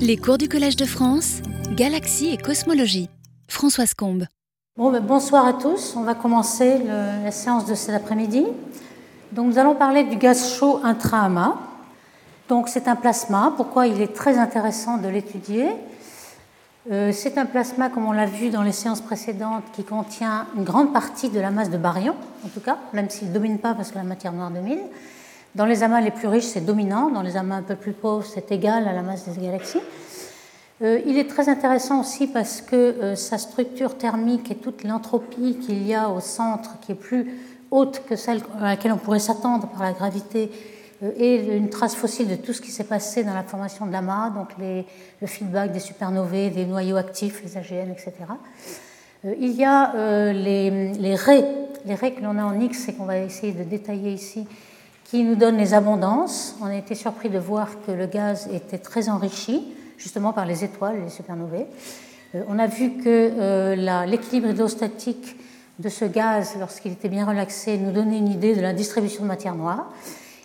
Les cours du Collège de France, Galaxie et Cosmologie. Françoise Combe. Ben, bonsoir à tous. On va commencer la séance de cet après-midi. Donc, nous allons parler du gaz chaud intra-amas. Donc, c'est un plasma. Pourquoi il est très intéressant de l'étudier? Euh, C'est un plasma, comme on l'a vu dans les séances précédentes, qui contient une grande partie de la masse de baryon, en tout cas, même s'il ne domine pas parce que la matière noire domine. Dans les amas les plus riches, c'est dominant. Dans les amas un peu plus pauvres, c'est égal à la masse des galaxies. Euh, il est très intéressant aussi parce que euh, sa structure thermique et toute l'entropie qu'il y a au centre, qui est plus haute que celle à laquelle on pourrait s'attendre par la gravité, euh, est une trace fossile de tout ce qui s'est passé dans la formation de l'amas, donc le feedback des supernovae, des noyaux actifs, les AGN, etc. il y a les, les les raies que l'on a en X et qu'on va essayer de détailler ici, qui nous donnent les abondances. On a été surpris de voir que le gaz était très enrichi, justement par les étoiles, les supernovae. Euh, on a vu que euh, l'équilibre hydrostatique de ce gaz, lorsqu'il était bien relaxé, nous donnait une idée de la distribution de matière noire.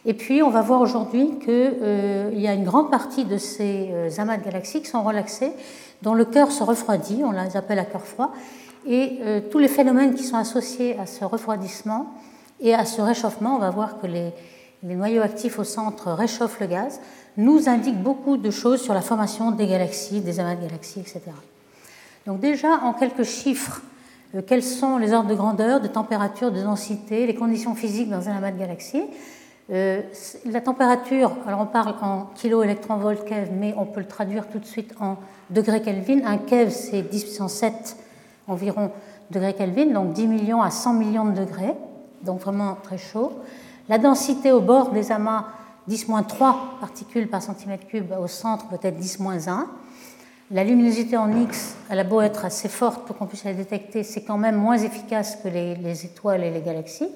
Et puis, on va voir aujourd'hui qu'il euh, y a une grande partie de ces amas de galaxies qui sont relaxés, dont le cœur se refroidit, on les appelle à cœur froid, et tous les phénomènes qui sont associés à ce refroidissement et à ce réchauffement, on va voir que les, noyaux actifs au centre réchauffent le gaz, nous indiquent beaucoup de choses sur la formation des galaxies, des amas de galaxies, etc. Donc déjà, en quelques chiffres, euh, quels sont les ordres de grandeur, de température, de densité, les conditions physiques dans un amas de galaxies euh, La température, alors on parle en kilo électron volt keV, mais on peut le traduire tout de suite en degrés Kelvin. Un keV, c'est 10 puissance 7 environ degrés Kelvin, donc 10 millions à 100 millions de degrés, donc vraiment très chaud. La densité au bord des amas, 10-3 particules par centimètre cube, au centre peut-être 10-1. La luminosité en X, elle a beau être assez forte pour qu'on puisse la détecter, c'est quand même moins efficace que les, étoiles et les galaxies.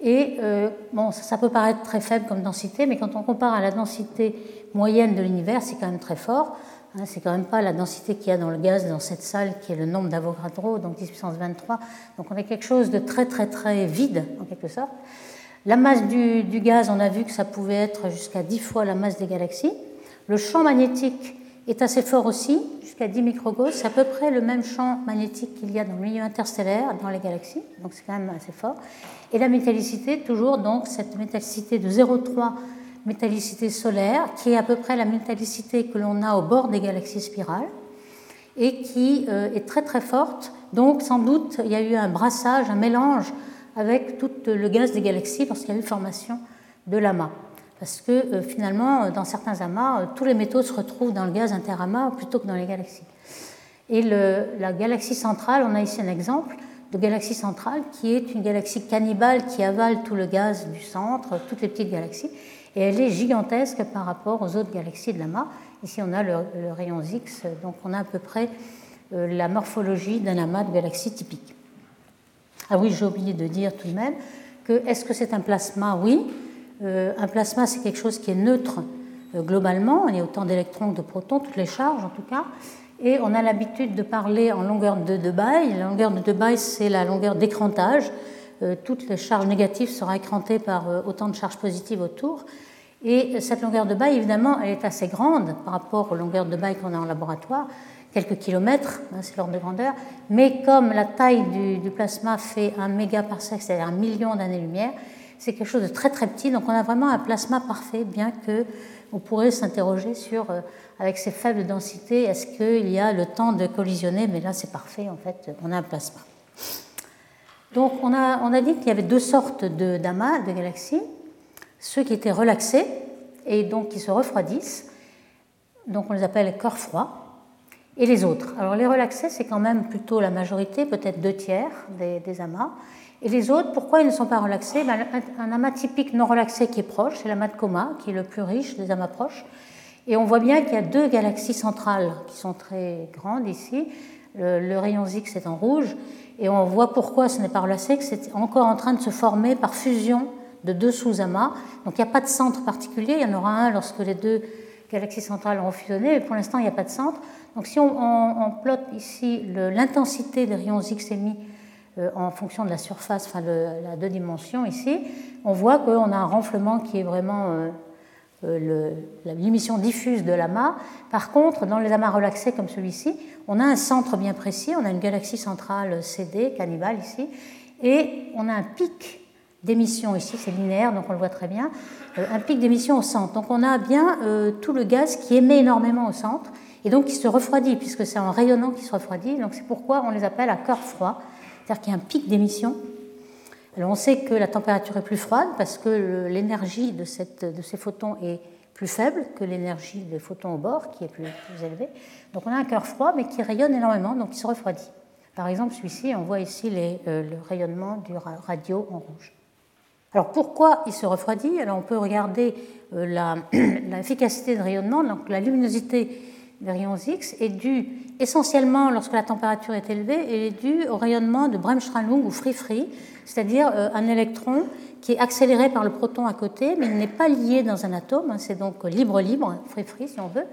Et euh, bon, ça, peut paraître très faible comme densité, mais quand on compare à la densité moyenne de l'univers, c'est quand même très fort. Hein, c'est quand même pas la densité qu'il y a dans le gaz dans cette salle qui est le nombre d'Avogadro, donc 10 puissance 23. Donc on a quelque chose de très très très vide en quelque sorte. La masse du, gaz, on a vu que ça pouvait être jusqu'à 10 fois la masse des galaxies. Le champ magnétique est assez fort aussi, jusqu'à 10 microgauss. C'est à peu près le même champ magnétique qu'il y a dans le milieu interstellaire, dans les galaxies, donc c'est quand même assez fort. Et la métallicité, toujours donc cette métallicité de 0,3 métallicité solaire, qui est à peu près la métallicité que l'on a au bord des galaxies spirales, et qui euh, est très très forte. Donc sans doute, il y a eu un brassage, un mélange avec tout le gaz des galaxies lorsqu'il y a eu formation de l'amas. Parce que euh, finalement, dans certains amas, euh, tous les métaux se retrouvent dans le gaz interamas plutôt que dans les galaxies. Et la galaxie centrale, on a ici un exemple de galaxie centrale qui est une galaxie cannibale qui avale tout le gaz du centre, toutes les petites galaxies, et elle est gigantesque par rapport aux autres galaxies de l'amas. Ici, on a le, rayon X, donc on a à peu près euh, la morphologie d'un amas de galaxies typique. Ah oui, j'ai oublié de dire tout de même que est-ce que c'est un plasma? Oui. Euh, un plasma, c'est quelque chose qui est neutre euh, globalement. Il y a autant d'électrons que de protons, toutes les charges en tout cas. Et on a l'habitude de parler en longueur de Debye. La longueur de Debye, c'est la longueur d'écrantage. Euh, toutes les charges négatives seront écrantées par autant de charges positives autour. Et cette longueur de bail, évidemment, elle est assez grande par rapport aux longueurs de bail qu'on a en laboratoire. Quelques kilomètres, hein, c'est l'ordre de grandeur, mais comme la taille du, plasma fait un mégaparsec, c'est-à-dire un million d'années-lumière, c'est quelque chose de très très petit, donc on a vraiment un plasma parfait, bien que on pourrait s'interroger sur, euh, avec ces faibles densités, est-ce qu'il y a le temps de collisionner, mais là c'est parfait, en fait, on a un plasma. Donc on a, dit qu'il y avait deux sortes d'amas, de, de galaxies, ceux qui étaient relaxés et donc qui se refroidissent, donc on les appelle corps froids, et les autres. Alors les relaxés, c'est quand même plutôt la majorité, peut-être deux tiers des, amas. Et les autres, pourquoi ils ne sont pas relaxés? Ben, Un amas typique non relaxé qui est proche, c'est l'amas de coma, qui est le plus riche des amas proches. Et on voit bien qu'il y a deux galaxies centrales qui sont très grandes ici. Le, rayon X est en rouge. Et on voit pourquoi ce n'est pas relaxé, que c'est encore en train de se former par fusion de deux sous-amas. Donc il n'y a pas de centre particulier. Il y en aura un lorsque les deux galaxies centrales auront fusionné, mais pour l'instant il n'y a pas de centre. Donc si on, on, plotte ici l'intensité des rayons X émis euh, en fonction de la surface, enfin la deux dimensions ici, on voit qu'on a un renflement qui est vraiment euh, l'émission diffuse de l'amas. Par contre, dans les amas relaxés comme celui-ci, on a un centre bien précis, on a une galaxie centrale CD, cannibale ici, et on a un pic d'émission ici, c'est linéaire, donc on le voit très bien, euh, un pic d'émission au centre. Donc on a bien euh, tout le gaz qui émet énormément au centre et donc qui se refroidit, puisque c'est en rayonnant qui se refroidit. Donc c'est pourquoi on les appelle à cœur froid, c'est-à-dire qu'il y a un pic d'émission. On sait que la température est plus froide parce que l'énergie de, ces photons est plus faible que l'énergie des photons au bord, qui est plus, élevée. Donc on a un cœur froid, mais qui rayonne énormément, donc qui se refroidit. Par exemple, celui-ci, on voit ici euh, le rayonnement du radio en rouge. Alors pourquoi il se refroidit? Alors on peut regarder euh, l'efficacité de rayonnement, donc la luminosité des rayons X est due essentiellement lorsque la température est élevée, elle est due au rayonnement de Bremsstrahlung ou free-free, c'est-à-dire euh, un électron qui est accéléré par le proton à côté, mais il n'est pas lié dans un atome, hein, c'est donc libre-libre, free-free si on veut.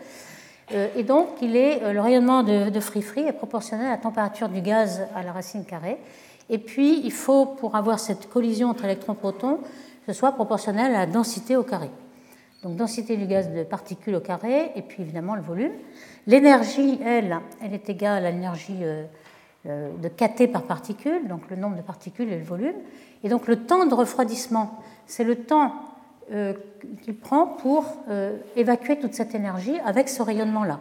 Euh, et donc est, le rayonnement de free-free est proportionnel à la température du gaz à la racine carrée. Et puis, il faut, pour avoir cette collision entre électrons-protons, que ce soit proportionnel à la densité au carré. Donc, densité du gaz de particules au carré, et puis évidemment le volume. L'énergie, elle, elle est égale à l'énergie euh, euh, de kT par particule, donc le nombre de particules et le volume. Et donc, le temps de refroidissement, c'est le temps euh, qu'il prend pour évacuer toute cette énergie avec ce rayonnement-là.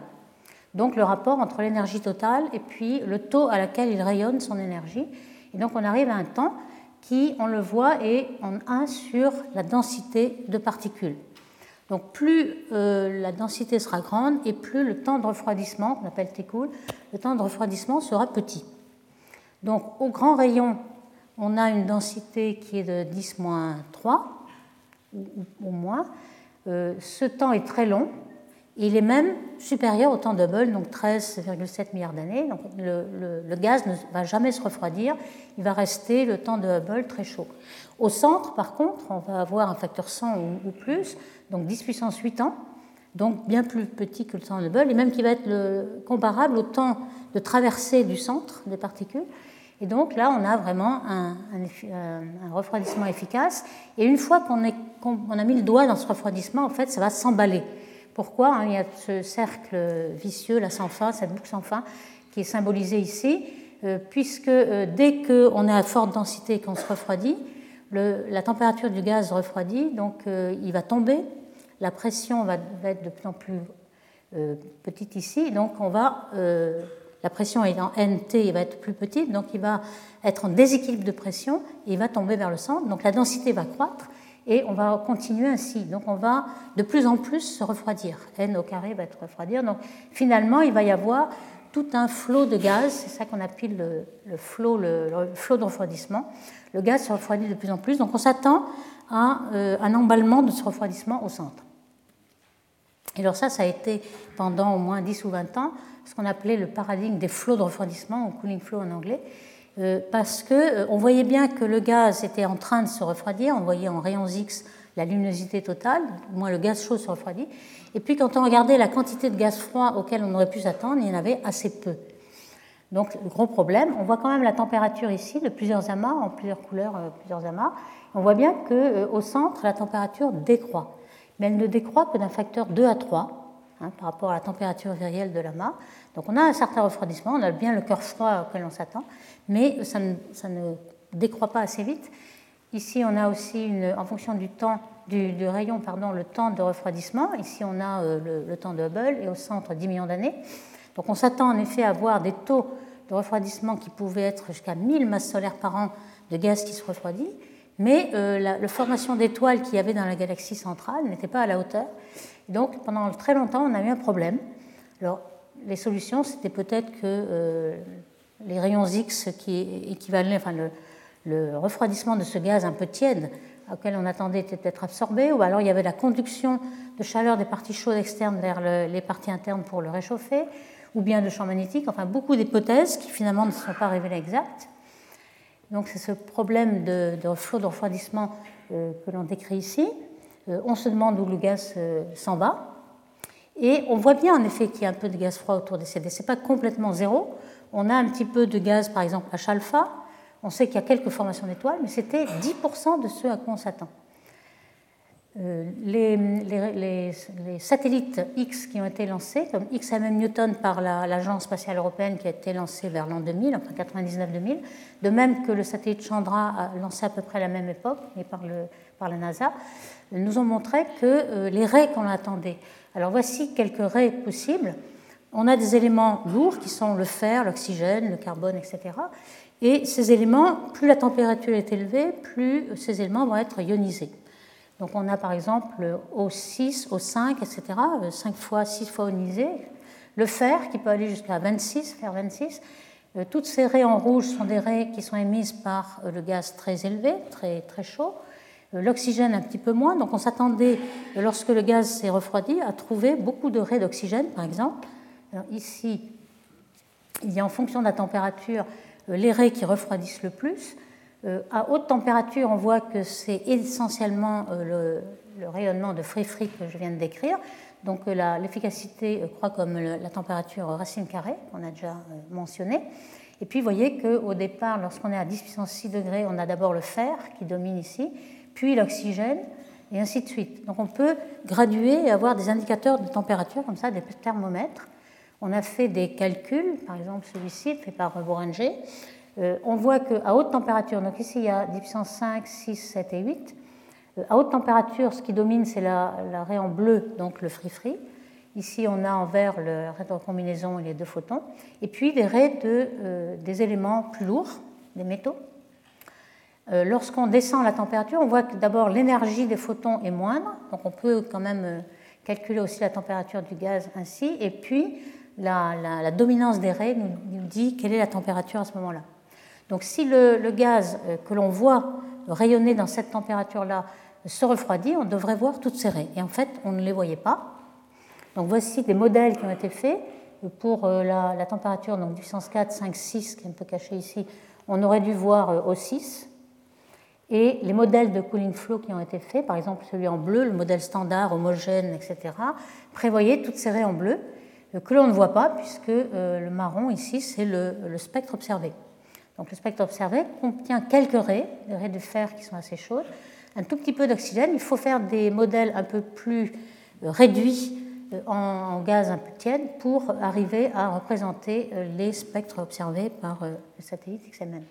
Donc, le rapport entre l'énergie totale et puis le taux à laquelle il rayonne son énergie. Et donc on arrive à un temps qui, on le voit, est en 1 sur la densité de particules. Donc plus euh, la densité sera grande et plus le temps de refroidissement, qu'on appelle T cool, le temps de refroidissement sera petit. Donc au grand rayon, on a une densité qui est de 10 moins 3 ou, moins. Euh, ce temps est très long, il est même supérieur au temps de Hubble, donc 13,7 milliards d'années. Donc le, gaz ne va jamais se refroidir, il va rester le temps de Hubble très chaud. Au centre, par contre, on va avoir un facteur 100 ou, plus, donc 10 puissance 8 ans, donc bien plus petit que le temps de Hubble, et même qui va être le, comparable au temps de traversée du centre des particules. Et donc là, on a vraiment un, un, refroidissement efficace. Et une fois qu'on a mis le doigt dans ce refroidissement, en fait, ça va s'emballer. Pourquoi hein, Il y a ce cercle vicieux, là sans fin, cette boucle sans fin, qui est symbolisée ici, euh, puisque euh, dès qu'on est à forte densité et qu'on se refroidit, la température du gaz refroidit, donc euh, il va tomber, la pression va, être de plus en plus petite ici, donc on va, la pression étant NT, il va être plus petite, donc il va être en déséquilibre de pression et il va tomber vers le centre, donc la densité va croître et on va continuer ainsi. Donc on va de plus en plus se refroidir. N au carré va être refroidir. Donc finalement, il va y avoir tout un flot de gaz, c'est ça qu'on appelle le, flot, le, flot de refroidissement. Le gaz se refroidit de plus en plus, donc on s'attend à euh, un emballement de ce refroidissement au centre. Et alors ça, ça a été pendant au moins 10 ou 20 ans ce qu'on appelait le paradigme des flots de refroidissement, ou cooling flow en anglais, euh, parce qu'on euh, voyait bien que le gaz était en train de se refroidir, on voyait en rayons X la luminosité totale, moins le gaz chaud se refroidit, et puis quand on regardait la quantité de gaz froid auquel on aurait pu s'attendre, il y en avait assez peu. Donc le gros problème, on voit quand même la température ici de plusieurs amas, en plusieurs couleurs, euh, plusieurs amas. On voit bien qu'au centre, la température décroît. Mais elle ne décroît que d'un facteur 2 à 3 hein, par rapport à la température virielle de l'amas. Donc on a un certain refroidissement, on a bien le cœur froid auquel on s'attend, mais ça ne, décroît pas assez vite. Ici, on a aussi, en fonction du temps, du, rayon, pardon, le temps de refroidissement. Ici, on a euh, le, temps de Hubble et au centre 10 millions d'années. Donc on s'attend en effet à avoir des taux de refroidissement qui pouvaient être jusqu'à 1000 masses solaires par an de gaz qui se refroidit, mais euh, la, formation d'étoiles qu'il y avait dans la galaxie centrale n'était pas à la hauteur. Donc pendant très longtemps, on a eu un problème. Alors les solutions, c'était peut-être que euh, les rayons X qui équivalaient, enfin le, refroidissement de ce gaz un peu tiède auquel on attendait était peut-être absorbé, ou alors il y avait la conduction de chaleur des parties chaudes externes vers les parties internes pour le réchauffer, ou bien de champs magnétiques, enfin beaucoup d'hypothèses qui finalement ne se sont pas révélées exactes. Donc c'est ce problème de, flot de refroidissement euh, que l'on décrit ici. Euh, on se demande où le gaz s'en va. Et on voit bien en effet qu'il y a un peu de gaz froid autour des CD. Ce n'est pas complètement zéro. On a un petit peu de gaz, par exemple, H-alpha. On sait qu'il y a quelques formations d'étoiles, mais c'était 10% de ce à quoi on s'attend. Les, satellites X qui ont été lancés, comme XMM Newton par l'Agence spatiale européenne qui a été lancée vers l'an 2000, enfin 99-2000, de même que le satellite Chandra lancé à peu près à la même époque, mais par, la NASA, nous ont montré que les raies qu'on attendait. Alors voici quelques raies possibles. On a des éléments lourds qui sont le fer, l'oxygène, le carbone, etc. Et ces éléments, plus la température est élevée, plus ces éléments vont être ionisés. Donc on a par exemple O6, O5, etc., 5 fois, 6 fois ionisé. Le fer qui peut aller jusqu'à 26, fer 26. Euh, toutes ces raies en rouge sont des raies qui sont émises par euh, le gaz très élevé, très, très chaud. Euh, l'oxygène un petit peu moins. Donc on s'attendait, lorsque le gaz s'est refroidi, à trouver beaucoup de raies d'oxygène, par exemple. ici, il y a en fonction de la température les raies qui refroidissent le plus. Euh, à haute température, on voit que c'est essentiellement euh, le, rayonnement de free-free que je viens de décrire. Donc euh, l'efficacité croît comme la température racine carrée, qu'on a déjà mentionné. Et puis vous voyez qu'au départ, lorsqu'on est à 10 puissance 6 degrés, on a d'abord le fer qui domine ici, puis l'oxygène, et ainsi de suite. Donc on peut graduer et avoir des indicateurs de température comme ça, des thermomètres. On a fait des calculs, par exemple celui-ci fait par Boranger, on voit qu'à haute température, donc ici il y a 10 puissance 5, 6, 7 et 8, euh, à haute température, ce qui domine, c'est la, raie en bleu, donc le free-free. Ici, on a en vert la raie de recombinaison et les deux photons. Et puis des raies de, euh, des éléments plus lourds, des métaux. Lorsqu'on descend la température, on voit que d'abord l'énergie des photons est moindre, donc on peut quand même calculer aussi la température du gaz ainsi. Et puis la, dominance des raies nous dit quelle est la température à ce moment-là. Donc si le, gaz euh, que l'on voit rayonner dans cette température-là se refroidit, on devrait voir toutes ces raies. Et en fait, on ne les voyait pas. Donc voici des modèles qui ont été faits pour euh, la, température, donc puissance 4, 5, 6, qui est un peu caché ici. On aurait dû voir O6. Euh, Et les modèles de cooling flow qui ont été faits, par exemple celui en bleu, le modèle standard, homogène, etc., prévoyaient toutes ces raies en bleu que l'on ne voit pas, puisque le marron ici, c'est le spectre observé. Donc le spectre observé contient quelques raies, des raies de fer qui sont assez chaudes, un tout petit peu d'oxygène. Il faut faire des modèles un peu plus euh, réduits euh, en gaz un peu tiède pour arriver à représenter euh, les spectres observés par le satellite XMM.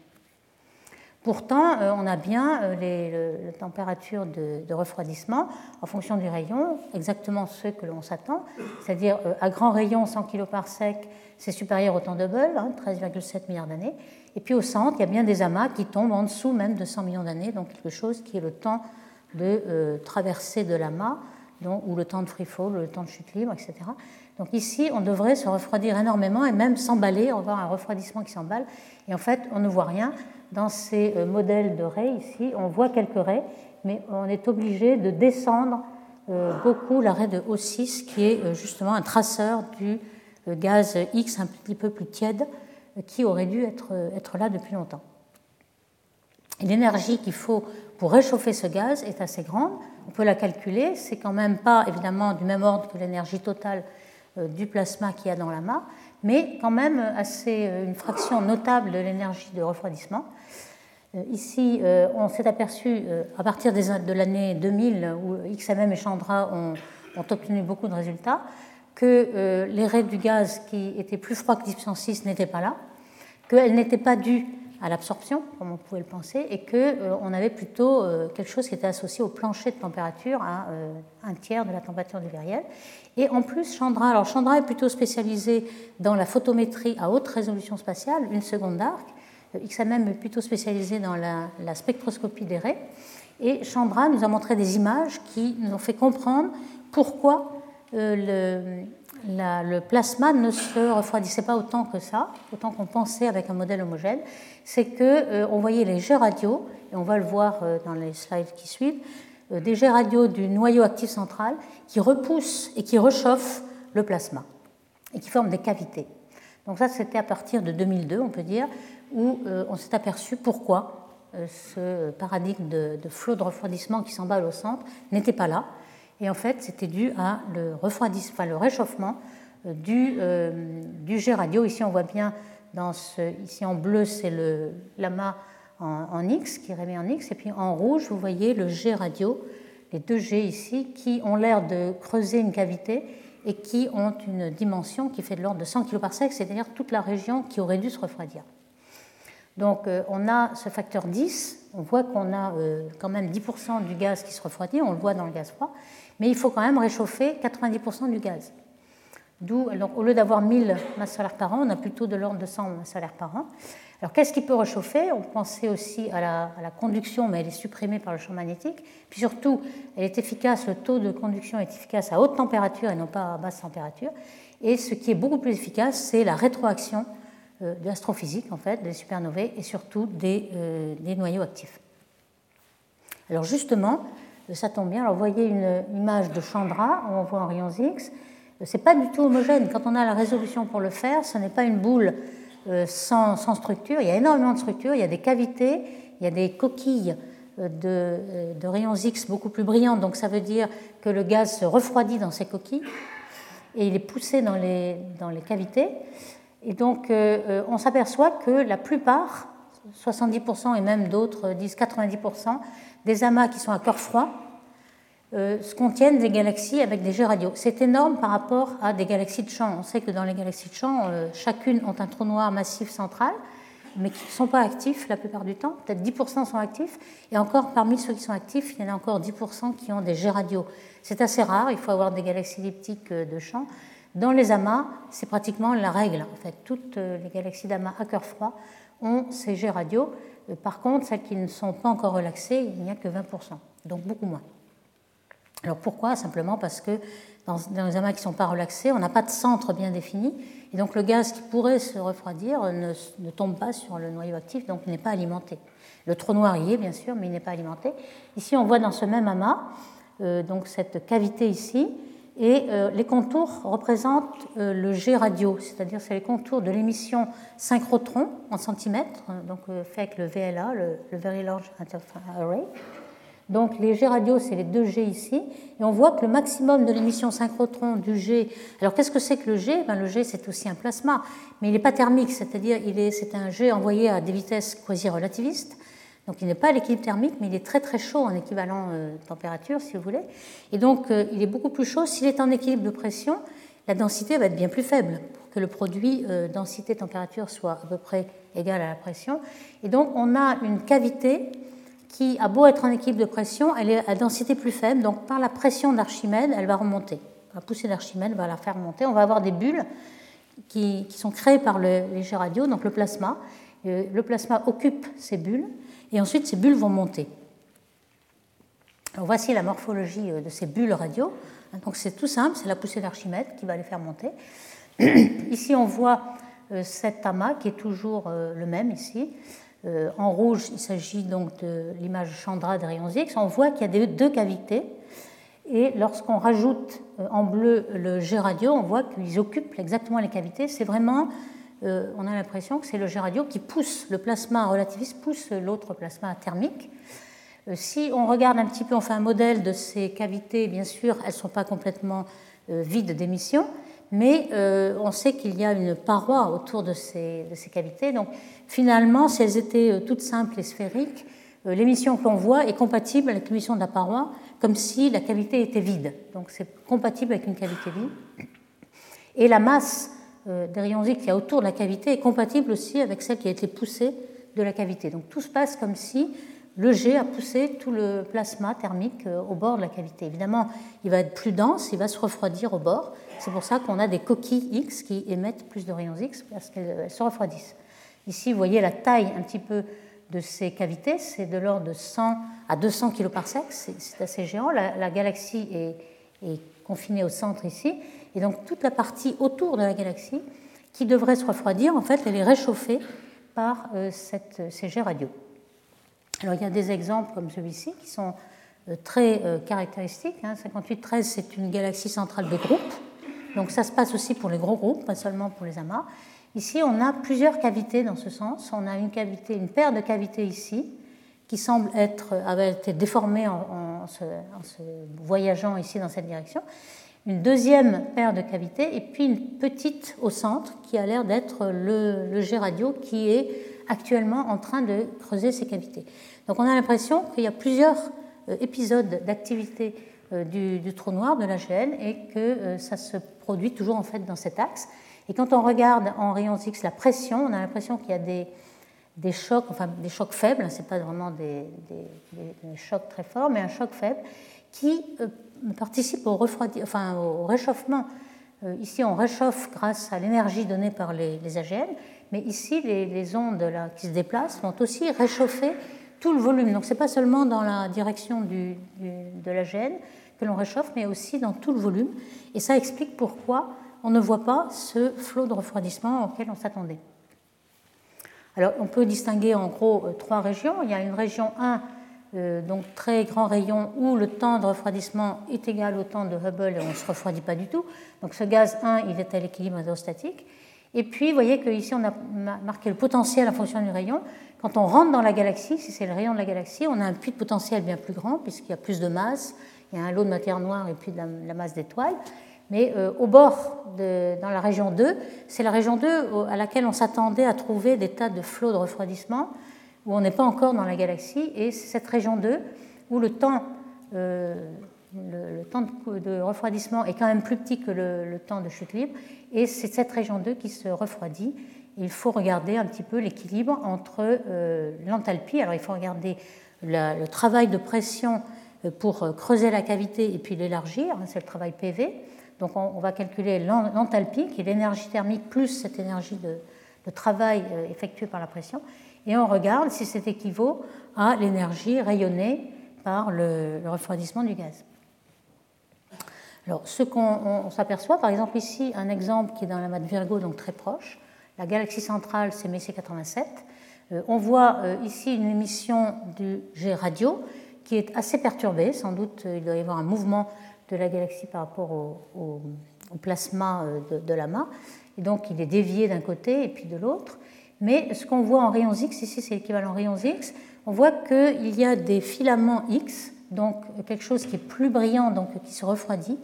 Pourtant, on a bien les, températures de, refroidissement en fonction du rayon, exactement ce que l'on s'attend, c'est-à-dire à grand rayon, 100 kg par sec, c'est supérieur au temps de Hubble, 13,7 milliards d'années, et puis au centre, il y a bien des amas qui tombent en dessous même de 100 millions d'années, donc quelque chose qui est le temps de euh, traversée de l'amas, ou le temps de free fall, le temps de chute libre, etc. Donc ici, on devrait se refroidir énormément et même s'emballer, on avoir un refroidissement qui s'emballe. Et en fait, on ne voit rien. Dans ces euh, modèles de raies ici, on voit quelques raies, mais on est obligé de descendre euh, beaucoup la raie de O6, qui est justement un traceur du gaz X un petit peu plus tiède qui aurait dû être, là depuis longtemps. L'énergie qu'il faut pour réchauffer ce gaz est assez grande. On peut la calculer. C'est quand même pas évidemment du même ordre que l'énergie totale euh, du plasma qu'il y a dans l'amas, mais quand même assez euh, une fraction notable de l'énergie de refroidissement. Euh, ici, on s'est aperçu à partir de l'année 2000 où XMM et Chandra ont, obtenu beaucoup de résultats que les raies du gaz qui étaient plus froides que 10 n'étaient pas là qu'elle n'était pas due à l'absorption, comme on pouvait le penser, et qu'on euh, avait plutôt euh, quelque chose qui était associé au plancher de température à euh, un tiers de la température du viriel. Et en plus, Chandra, alors Chandra est plutôt spécialisé dans la photométrie à haute résolution spatiale, une seconde d'arc. XMM est plutôt spécialisé dans la, la spectroscopie des raies. Et Chandra nous a montré des images qui nous ont fait comprendre pourquoi le, le plasma ne se refroidissait pas autant que ça, autant qu'on pensait avec un modèle homogène, c'est qu'on euh, voyait les jets radio, et on va le voir euh, dans les slides qui suivent, euh, des jets radio du noyau actif central qui repoussent et qui réchauffent le plasma et qui forment des cavités. Donc ça, c'était à partir de 2002, on peut dire, où on s'est aperçu pourquoi ce paradigme de, de flot de refroidissement qui s'emballe au centre n'était pas là et en fait, c'était dû à le, refroidissement, le réchauffement euh, du, euh, du, jet radio. Ici, on voit bien, ici en bleu, c'est l'amas en, en, X, qui remet en X, et puis en rouge, vous voyez le jet radio les deux G ici, qui ont l'air de creuser une cavité et qui ont une dimension qui fait de l'ordre de 100 kg par sec, c'est-à-dire toute la région qui aurait dû se refroidir. Donc euh, on a ce facteur 10, on voit qu'on a euh, quand même 10% du gaz qui se refroidit, on le voit dans le gaz froid, mais il faut quand même réchauffer 90% du gaz. D'où, au lieu d'avoir 1000 masses solaires par an, on a plutôt de l'ordre de 100 masses solaires par an. Alors qu'est-ce qui peut réchauffer? On pensait aussi à la, conduction, mais elle est supprimée par le champ magnétique. Puis surtout, elle est efficace, le taux de conduction est efficace à haute température et non pas à basse température. Et ce qui est beaucoup plus efficace, c'est la rétroaction euh, de l'astrophysique, en fait, des supernovae et surtout euh, des, noyaux actifs. Alors justement, ça tombe bien. Alors vous voyez une image de Chandra, on voit en rayons X. C'est pas du tout homogène. Quand on a la résolution pour le faire, ce n'est pas une boule euh, sans, structure. Il y a énormément de structures, il y a des cavités, il y a des coquilles de, rayons X beaucoup plus brillantes. Donc ça veut dire que le gaz se refroidit dans ces coquilles et il est poussé dans les, dans les cavités. Et donc euh, euh, on s'aperçoit que la plupart, 70% et même d'autres disent 90%, des amas qui sont à corps froid euh, contiennent des galaxies avec des jets radio. C'est énorme par rapport à des galaxies de champ. On sait que dans les galaxies de champ, euh, chacune ont un trou noir massif central, mais qui ne sont pas actifs la plupart du temps. Peut-être 10% sont actifs, et encore parmi ceux qui sont actifs, il y en a encore 10% qui ont des jets radio. C'est assez rare, il faut avoir des galaxies elliptiques euh, de champ. Dans les amas, c'est pratiquement la règle. En fait, toutes les galaxies d'amas à cœur froid ont ces jets radio. Par contre, celles qui ne sont pas encore relaxées, il n'y a que 20%, donc beaucoup moins. Alors pourquoi? Simplement parce que dans, les amas qui ne sont pas relaxés, on n'a pas de centre bien défini, et donc le gaz qui pourrait se refroidir ne, tombe pas sur le noyau actif, donc n'est pas alimenté. Le trou noir y est bien sûr, mais il n'est pas alimenté. Ici, on voit dans ce même amas euh, donc cette cavité ici, et euh, les contours représentent euh, le G radio, c'est-à-dire c'est les contours de l'émission synchrotron en centimètres, donc fait avec le VLA, le Very Large Interference Array. Donc les G radio, c'est les deux G ici. Et on voit que le maximum de l'émission synchrotron du G. Alors qu'est-ce que c'est que le G? Ben, Le G, c'est aussi un plasma, mais il n'est pas thermique, c'est-à-dire c'est un G envoyé à des vitesses quasi-relativistes. Donc il n'est pas à l'équilibre thermique, mais il est très très chaud en équivalent euh, température, si vous voulez. Et donc euh, il est beaucoup plus chaud. S'il est en équilibre de pression, la densité va être bien plus faible pour que le produit euh, densité-température soit à peu près égal à la pression. Et donc on a une cavité qui a beau être en équilibre de pression, elle est à densité plus faible, donc par la pression d'Archimède, elle va remonter. La poussée d'Archimède va la faire remonter. On va avoir des bulles qui, sont créées par le léger radio, donc le plasma. Euh, le plasma occupe ces bulles, et ensuite ces bulles vont monter. voici la morphologie euh, de ces bulles radio. Donc c'est tout simple, c'est la poussée d'Archimède qui va les faire monter. Ici, on voit euh, cet amas qui est toujours le même ici. Euh, en rouge, il s'agit donc de l'image Chandra des rayons X. On voit qu'il y a deux cavités. Et lorsqu'on rajoute euh, en bleu le G radio, on voit qu'ils occupent exactement les cavités. C'est vraiment, euh, on a l'impression que c'est le G radio qui pousse le plasma relativiste, pousse l'autre plasma thermique. Si on regarde un petit peu, on fait un modèle de ces cavités, bien sûr, elles ne sont pas complètement vides d'émission, mais on sait qu'il y a une paroi autour de ces, cavités. Donc Finalement, si elles étaient euh, toutes simples et sphériques, euh, l'émission que l'on voit est compatible avec l'émission de la paroi, comme si la cavité était vide. Donc c'est compatible avec une cavité vide. Et la masse euh, des rayons X qui y a autour de la cavité est compatible aussi avec celle qui a été poussée de la cavité. Donc tout se passe comme si le G a poussé tout le plasma thermique au bord de la cavité. Évidemment, il va être plus dense, il va se refroidir au bord. C'est pour ça qu'on a des coquilles X qui émettent plus de rayons X parce qu'elles se refroidissent. Ici, vous voyez la taille un petit peu de ces cavités, c'est de l'ordre de 100 à 200 kg par sec, c'est assez géant. La, galaxie est, confinée au centre ici, et donc toute la partie autour de la galaxie qui devrait se refroidir, en fait, elle est réchauffée par euh, cette, ces jets radio. Alors il y a des exemples comme celui-ci qui sont euh, très euh, caractéristiques. 5813, hein. c'est une galaxie centrale de groupe, donc ça se passe aussi pour les gros groupes, pas seulement pour les amas. Ici, on a plusieurs cavités dans ce sens. On a une cavité, une paire de cavités ici, qui semble être, avait été déformée en, se, voyageant ici dans cette direction. Une deuxième paire de cavités, et puis une petite au centre, qui a l'air d'être le, le jet radio qui est actuellement en train de creuser ces cavités. Donc on a l'impression qu'il y a plusieurs épisodes d'activité du, trou noir de l'AGN et que ça se produit toujours en fait dans cet axe. Et quand on regarde en rayons X la pression, on a l'impression qu'il y a des, des chocs, enfin des chocs faibles, ce n'est pas vraiment des, chocs très forts, mais un choc faible qui participe au, réchauffement. ici, on réchauffe grâce à l'énergie donnée par les, les AGN, mais ici, les, ondes qui se déplacent vont aussi réchauffer tout le volume. Donc, ce n'est pas seulement dans la direction de la gêne que l'on réchauffe, mais aussi dans tout le volume. Et ça explique pourquoi on ne voit pas ce flot de refroidissement auquel on s'attendait. Alors, on peut distinguer en gros euh, trois régions. Il y a une région 1, euh, donc très grand rayon, où le temps de refroidissement est égal au temps de Hubble et on ne se refroidit pas du tout. Donc, ce gaz 1, il est à l'équilibre hydrostatique. Et puis, vous voyez qu'ici, on a marqué le potentiel en fonction du rayon. Quand on rentre dans la galaxie, si c'est le rayon de la galaxie, on a un puits de potentiel bien plus grand, puisqu'il y a plus de masse, il y a un lot de matière noire et puis de la, masse d'étoiles. Mais euh, au bord, dans la région 2, c'est la région 2 à laquelle on s'attendait à trouver des tas de flots de refroidissement, où on n'est pas encore dans la galaxie. Et c'est cette région 2 où le temps euh, de, refroidissement est quand même plus petit que le, temps de chute libre, et c'est cette région 2 qui se refroidit. Il faut regarder un petit peu l'équilibre entre euh, l'enthalpie, alors il faut regarder le travail de pression pour creuser la cavité et puis l'élargir, hein, c'est le travail PV. Donc on, va calculer l'enthalpie, qui est l'énergie thermique plus cette énergie de, travail euh, effectué par la pression, et on regarde si c'est équivaut à l'énergie rayonnée par le refroidissement du gaz. Alors, ce qu'on s'aperçoit, par exemple ici, un exemple qui est dans la de Virgo, donc très proche, la galaxie centrale, c'est Messier 87. Euh, on voit euh, ici une émission du G radio qui est assez perturbée. Sans doute, il doit y avoir un mouvement de la galaxie par rapport au, plasma de, de l'amas. Et donc, il est dévié d'un côté et puis de l'autre. Mais ce qu'on voit en rayons X, ici c'est l'équivalent rayons X, on voit qu'il y a des filaments X donc quelque chose qui est plus brillant, donc qui se refroidit,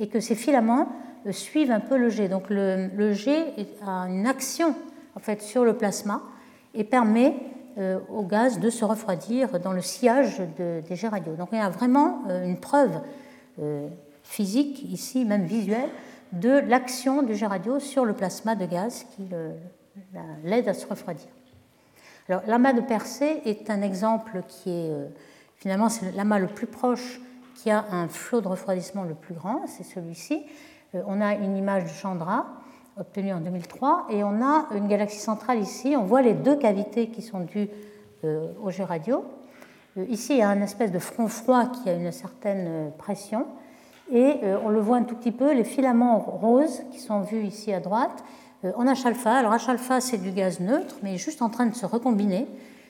et que ces filaments euh, suivent un peu le jet. Donc le, jet a une action en fait sur le plasma et permet euh, au gaz de se refroidir dans le sillage des jets radio. Donc il y a vraiment euh, une preuve physique ici, même visuelle, de l'action du jet radio sur le plasma de gaz qui l'aide à se refroidir. Alors l'amas de Persée est un exemple qui est Finalement, c'est l'amas le plus proche qui a un flot de refroidissement le plus grand, c'est celui-ci. Euh, on a une image de Chandra obtenue en 2003 et on a une galaxie centrale ici. On voit les deux cavités qui sont dues euh, au jet radio. Euh, ici, il y a un espèce de front froid qui a une certaine pression. Et on le voit un tout petit peu, les filaments roses qui sont vus ici à droite en H-alpha. Alors H-alpha, c'est du gaz neutre, mais juste en train de se recombiner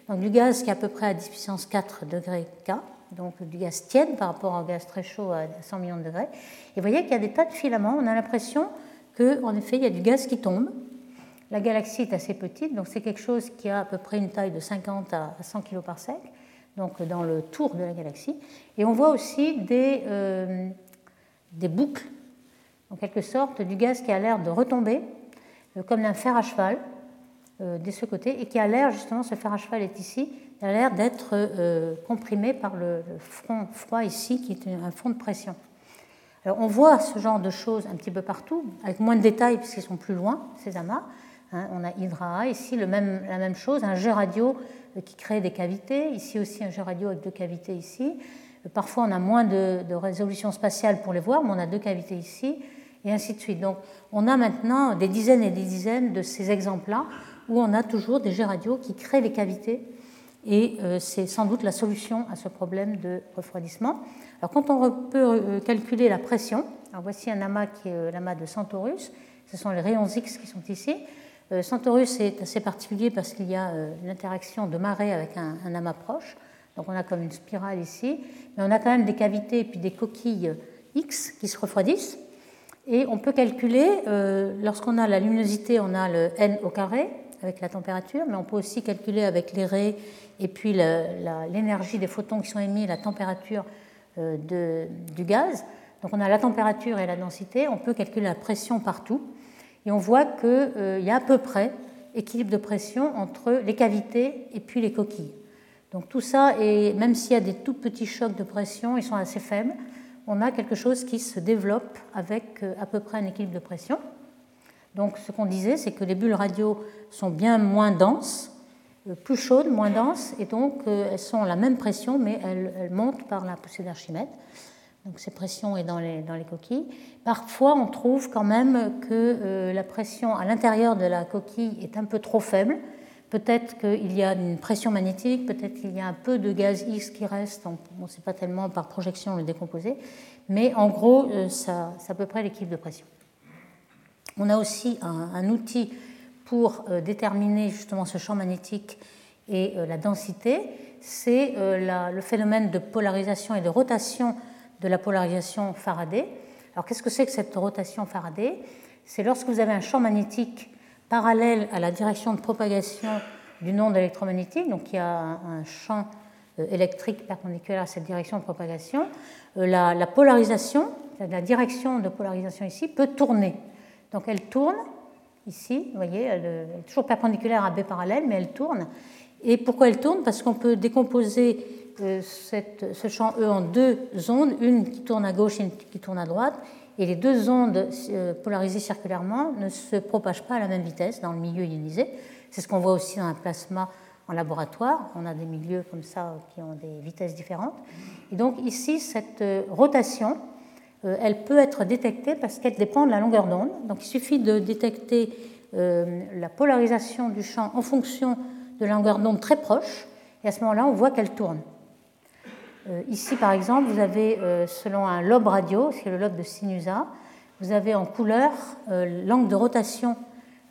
donc du gaz qui est à peu près à 10 puissance 4 degrés K, donc du gaz tiède par rapport au gaz très chaud à 100 millions de degrés. Et vous voyez qu'il y a des tas de filaments, on a l'impression qu'en effet il y a du gaz qui tombe. La galaxie est assez petite, donc c'est quelque chose qui a à peu près une taille de 50 à 100 kg par sec, donc dans le tour de la galaxie. Et on voit aussi des, euh, des boucles, en quelque sorte, du gaz qui a l'air de retomber, euh, comme d'un fer à cheval, euh, de ce côté et qui a l'air, justement, ce fer à cheval est ici, a l'air d'être euh, comprimé par le, front froid ici, qui est un fond de pression. Alors on voit ce genre de choses un petit peu partout, avec moins de détails puisqu'ils sont plus loin, ces amas. Hein. on a Hydra, ici le même, la même chose, un jet radio qui crée des cavités, ici aussi un jet radio avec deux cavités ici. Parfois on a moins de, résolution spatiale pour les voir, mais on a deux cavités ici, et ainsi de suite. Donc on a maintenant des dizaines et des dizaines de ces exemples-là où on a toujours des jets radio qui créent les cavités et euh, c'est sans doute la solution à ce problème de refroidissement. Alors quand on peut euh, calculer la pression, voici un amas qui est euh, l'amas de Centaurus, ce sont les rayons X qui sont ici. Centaurus est assez particulier parce qu'il y a l'interaction de marée avec un, un, amas proche, donc on a comme une spirale ici, mais on a quand même des cavités et puis des coquilles X qui se refroidissent. Et on peut calculer, lorsqu'on a la luminosité, on a le n au carré, avec la température, mais on peut aussi calculer avec les raies et puis l'énergie des photons qui sont émis, la température euh, du gaz. Donc on a la température et la densité, on peut calculer la pression partout, et on voit qu'il euh, y a à peu près équilibre de pression entre les cavités et puis les coquilles. Donc tout ça, et même s'il y a des tout petits chocs de pression, ils sont assez faibles, on a quelque chose qui se développe avec euh, à peu près un équilibre de pression. Donc ce qu'on disait, c'est que les bulles radio sont bien moins denses, euh, plus chaudes, moins denses, et donc elles sont à la même pression, mais elles, montent par la poussée d'Archimède. Donc cette pression est dans les, dans les, coquilles. Parfois, on trouve quand même que la pression à l'intérieur de la coquille est un peu trop faible, Peut-être qu'il y a une pression magnétique, peut-être qu'il y a un peu de gaz X qui reste, on ne sait pas tellement par projection le décomposer, mais en gros, euh, c'est à peu près l'équilibre de pression. On a aussi un, outil pour euh, déterminer justement ce champ magnétique et euh, la densité, c'est le phénomène de polarisation et de rotation de la polarisation Faraday. Alors qu'est-ce que c'est que cette rotation Faraday? C'est lorsque vous avez un champ magnétique parallèle à la direction de propagation d'une onde électromagnétique, donc il y a un champ euh, électrique perpendiculaire à cette direction de propagation, euh, la, polarisation, la direction de polarisation ici, peut tourner. Donc elle tourne ici, vous voyez, elle est toujours perpendiculaire à B parallèle, mais elle tourne. Et pourquoi elle tourne? Parce qu'on peut décomposer euh, ce champ E en deux ondes, une qui tourne à gauche et une qui tourne à droite, et les deux ondes euh, polarisées circulairement ne se propagent pas à la même vitesse dans le milieu ionisé. C'est ce qu'on voit aussi dans un plasma en laboratoire. On a des milieux comme ça qui ont des vitesses différentes. Et donc ici, cette euh, rotation, elle peut être détectée parce qu'elle dépend de la longueur d'onde. Donc il suffit de détecter la polarisation du champ en fonction de la longueur d'onde très proche. Et à ce moment-là, on voit qu'elle tourne. Euh, ici, par exemple, vous avez, euh, selon un lobe radio, c'est le lobe de Sinusa, vous avez en couleur euh, l'angle de rotation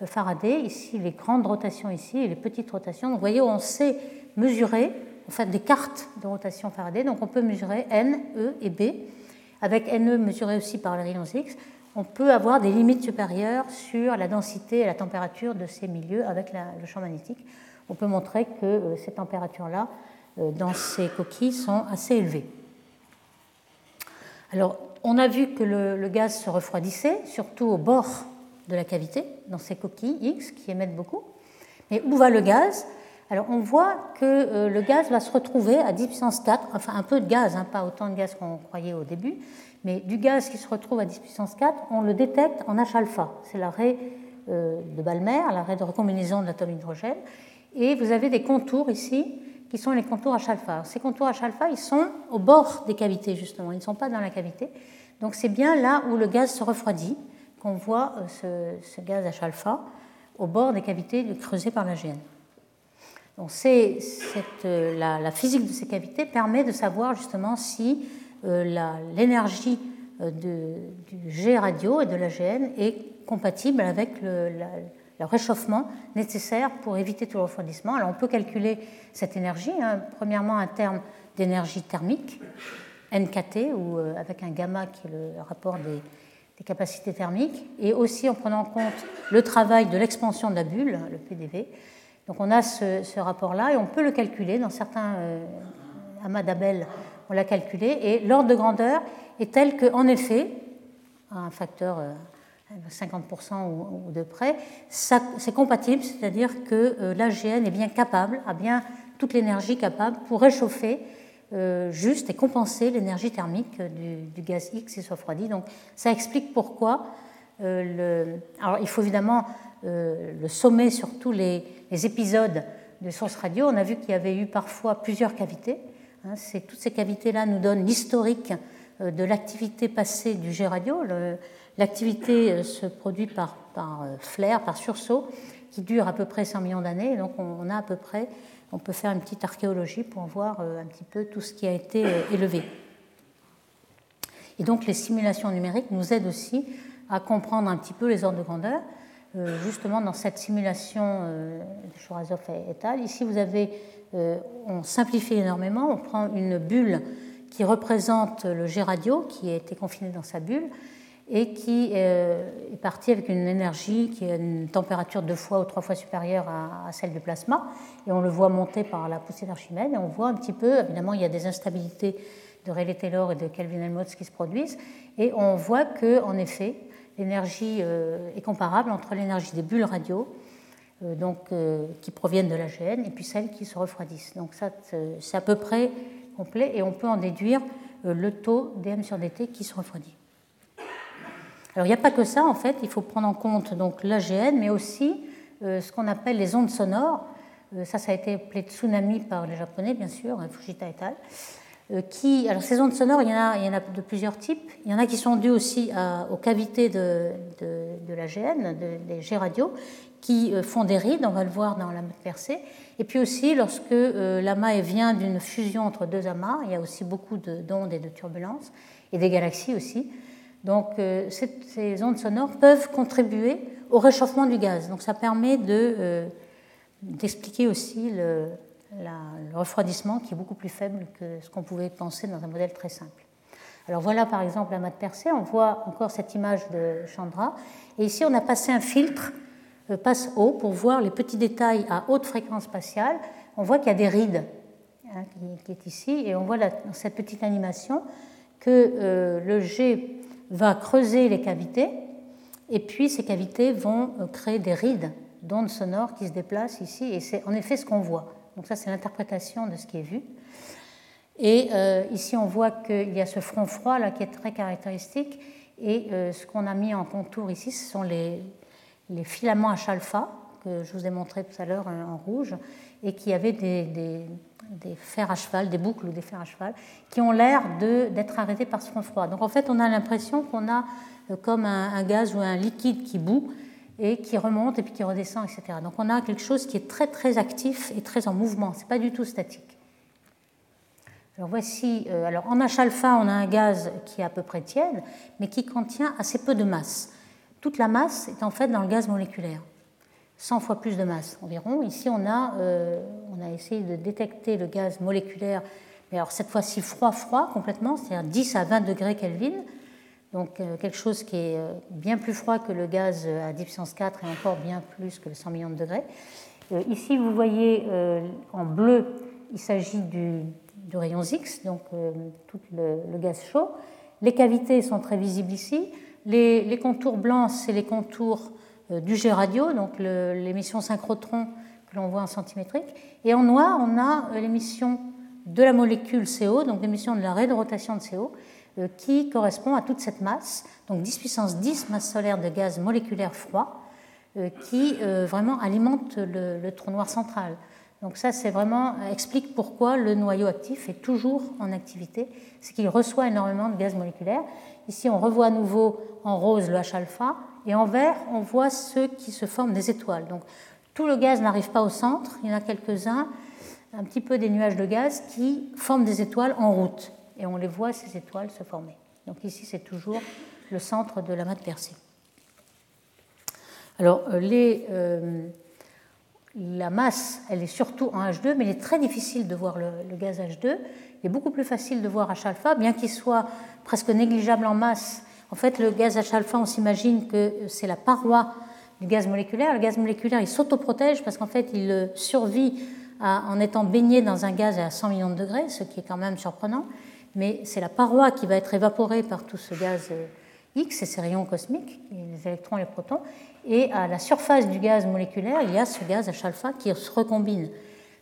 Faraday, ici les grandes rotations ici et les petites rotations. vous voyez, on sait mesurer, en fait, des cartes de rotation Faraday, donc on peut mesurer N, E et B. Avec NE mesuré aussi par les rayons X, on peut avoir des limites supérieures sur la densité et la température de ces milieux avec le champ magnétique. On peut montrer que ces températures-là dans ces coquilles sont assez élevées. Alors, on a vu que le, gaz se refroidissait, surtout au bord de la cavité, dans ces coquilles X qui émettent beaucoup. Mais où va le gaz? Alors, on voit que euh, le gaz va se retrouver à 10 puissance 4, enfin un peu de gaz, hein, pas autant de gaz qu'on croyait au début, mais du gaz qui se retrouve à 10 puissance 4, on le détecte en H-alpha. C'est l'arrêt euh, de Balmer, l'arrêt de recombinaison de l'atome hydrogène. Et vous avez des contours ici qui sont les contours H-alpha. Ces contours H-alpha, ils sont au bord des cavités, justement, ils ne sont pas dans la cavité. Donc c'est bien là où le gaz se refroidit qu'on voit euh, ce, gaz H-alpha au bord des cavités creusées par la GN. Donc euh, la, physique de ces cavités permet de savoir justement si euh, l'énergie du G radio et de la GN est compatible avec le, la, le réchauffement nécessaire pour éviter tout refroidissement. Alors on peut calculer cette énergie, hein. premièrement un terme d'énergie thermique, NKT, ou euh, avec un gamma qui est le rapport des, capacités thermiques, et aussi en prenant en compte le travail de l'expansion de la bulle, le PDV. Donc on a ce, rapport-là et on peut le calculer dans certains euh, amas d'Abel, on l'a calculé, et l'ordre de grandeur est tel qu'en effet, un facteur euh, 50% ou, de près, c'est compatible, c'est-à-dire que euh, l'AGN est bien capable, a bien toute l'énergie capable pour réchauffer euh, juste et compenser l'énergie thermique du, gaz X qui se refroidit. Donc ça explique pourquoi euh, alors il faut évidemment le sommer sur tous les, épisodes de source radio. On a vu qu'il y avait eu parfois plusieurs cavités. Hein, toutes ces cavités-là nous donnent l'historique de l'activité passée du G radio. Le, L'activité euh, se produit par, euh, flair, par sursaut, qui dure à peu près 100 millions d'années. Donc on a à peu près, on peut faire une petite archéologie pour voir euh, un petit peu tout ce qui a été élevé. Et donc les simulations numériques nous aident aussi à comprendre un petit peu les ordres de grandeur. Justement, dans cette simulation de Chorazov et al., ici vous avez, on simplifie énormément, on prend une bulle qui représente le G radio qui a été confiné dans sa bulle, et qui euh, est parti avec une énergie qui a une température deux fois ou trois fois supérieure à, celle du plasma. Et on le voit monter par la poussée d'Archimède. Et on voit un petit peu, évidemment, il y a des instabilités de Rayleigh-Taylor et de Kelvin-Helmholtz qui se produisent. Et on voit que, en effet, l'énergie euh, est comparable entre l'énergie des bulles radio, donc, qui proviennent de l'AGN, et puis celles qui se refroidissent. Donc ça, c'est à peu près complet, et on peut en déduire le taux DM sur dt qui se refroidit. Alors il n'y a pas que ça, en fait, il faut prendre en compte donc l'AGN, mais aussi ce qu'on appelle les ondes sonores. ça, ça a été appelé tsunami par les Japonais, bien sûr, hein, Fujita et al. Euh, alors ces ondes sonores, il y, en a, il y en a de plusieurs types. Il y en a qui sont dues aussi aux cavités de, de, la GN, des G-radios, qui euh, font des rides, on va le voir dans la percée. Et puis aussi, lorsque euh, l'amas vient d'une fusion entre deux amas, il y a aussi beaucoup d'ondes et de turbulences, et des galaxies aussi. Donc ces ondes sonores peuvent contribuer au réchauffement du gaz. Donc ça permet d'expliquer aussi le, refroidissement qui est beaucoup plus faible que ce qu'on pouvait penser dans un modèle très simple. Alors voilà par exemple la mat percée, on voit encore cette image de Chandra, et ici on a passé un filtre euh, passe haut pour voir les petits détails à haute fréquence spatiale. On voit qu'il y a des rides hein, qui, est ici, et on voit dans cette petite animation que euh, le G va creuser les cavités, et puis ces cavités vont euh, créer des rides d'ondes sonores qui se déplacent ici, et c'est en effet ce qu'on voit. Donc ça, c'est l'interprétation de ce qui est vu. Et euh, ici, on voit qu'il y a ce front froid là qui est très caractéristique. Et euh, ce qu'on a mis en contour ici, ce sont les, filaments H-alpha que je vous ai montré tout à l'heure en rouge et qui avaient des, fers à cheval, des boucles ou des fers à cheval, qui ont l'air d'être arrêtés par ce front froid. Donc en fait, on a l'impression qu'on a euh, comme un, gaz ou un liquide qui bout et qui remonte et puis qui redescend, etc. Donc on a quelque chose qui est très très actif et très en mouvement, ce n'est pas du tout statique. Alors voici, euh, alors en H-alpha, on a un gaz qui est à peu près tiède, mais qui contient assez peu de masse. Toute la masse est en fait dans le gaz moléculaire, 100 fois plus de masse environ. Ici, on a, euh, on a essayé de détecter le gaz moléculaire, mais alors cette fois-ci froid-froid complètement, c'est-à-dire 10 à 20 degrés Kelvin, donc euh, quelque chose qui est euh, bien plus froid que le gaz à 10 puissance 4 et encore bien plus que 100 millions de degrés. Ici, vous voyez en bleu, il s'agit du, rayon X, donc tout le, gaz chaud. Les cavités sont très visibles ici. Les, contours blancs, c'est les contours du jet radio, donc l'émission synchrotron que l'on voit en centimétrique. Et en noir, on a l'émission de la molécule CO, donc l'émission de la raie de rotation de CO, euh, qui correspond à toute cette masse, donc 10 puissance 10 masse solaire de gaz moléculaire froid, euh, qui euh, vraiment alimente le, trou noir central. Donc ça, c'est vraiment explique pourquoi le noyau actif est toujours en activité, c'est qu'il reçoit énormément de gaz moléculaire. Ici, on revoit à nouveau en rose le H-alpha, et en vert, on voit ceux qui se forment des étoiles. Donc tout le gaz n'arrive pas au centre, il y en a quelques-uns, un petit peu des nuages de gaz qui forment des étoiles en route et on les voit, ces étoiles, se former. Donc ici, c'est toujours le centre de la masse percée. Alors, euh, euh, la masse, elle est surtout en H2, mais il est très difficile de voir le, gaz H2. Il est beaucoup plus facile de voir H-alpha, bien qu'il soit presque négligeable en masse. En fait, le gaz H-alpha, on s'imagine que c'est la paroi du gaz moléculaire. Le gaz moléculaire, il s'autoprotège parce qu'en fait, il survit en étant baigné dans un gaz à 100 millions de degrés, ce qui est quand même surprenant mais c'est la paroi qui va être évaporée par tout ce gaz euh, X et ces rayons cosmiques, les électrons et les protons, et à la surface du gaz moléculaire, il y a ce gaz H-alpha qui se recombine.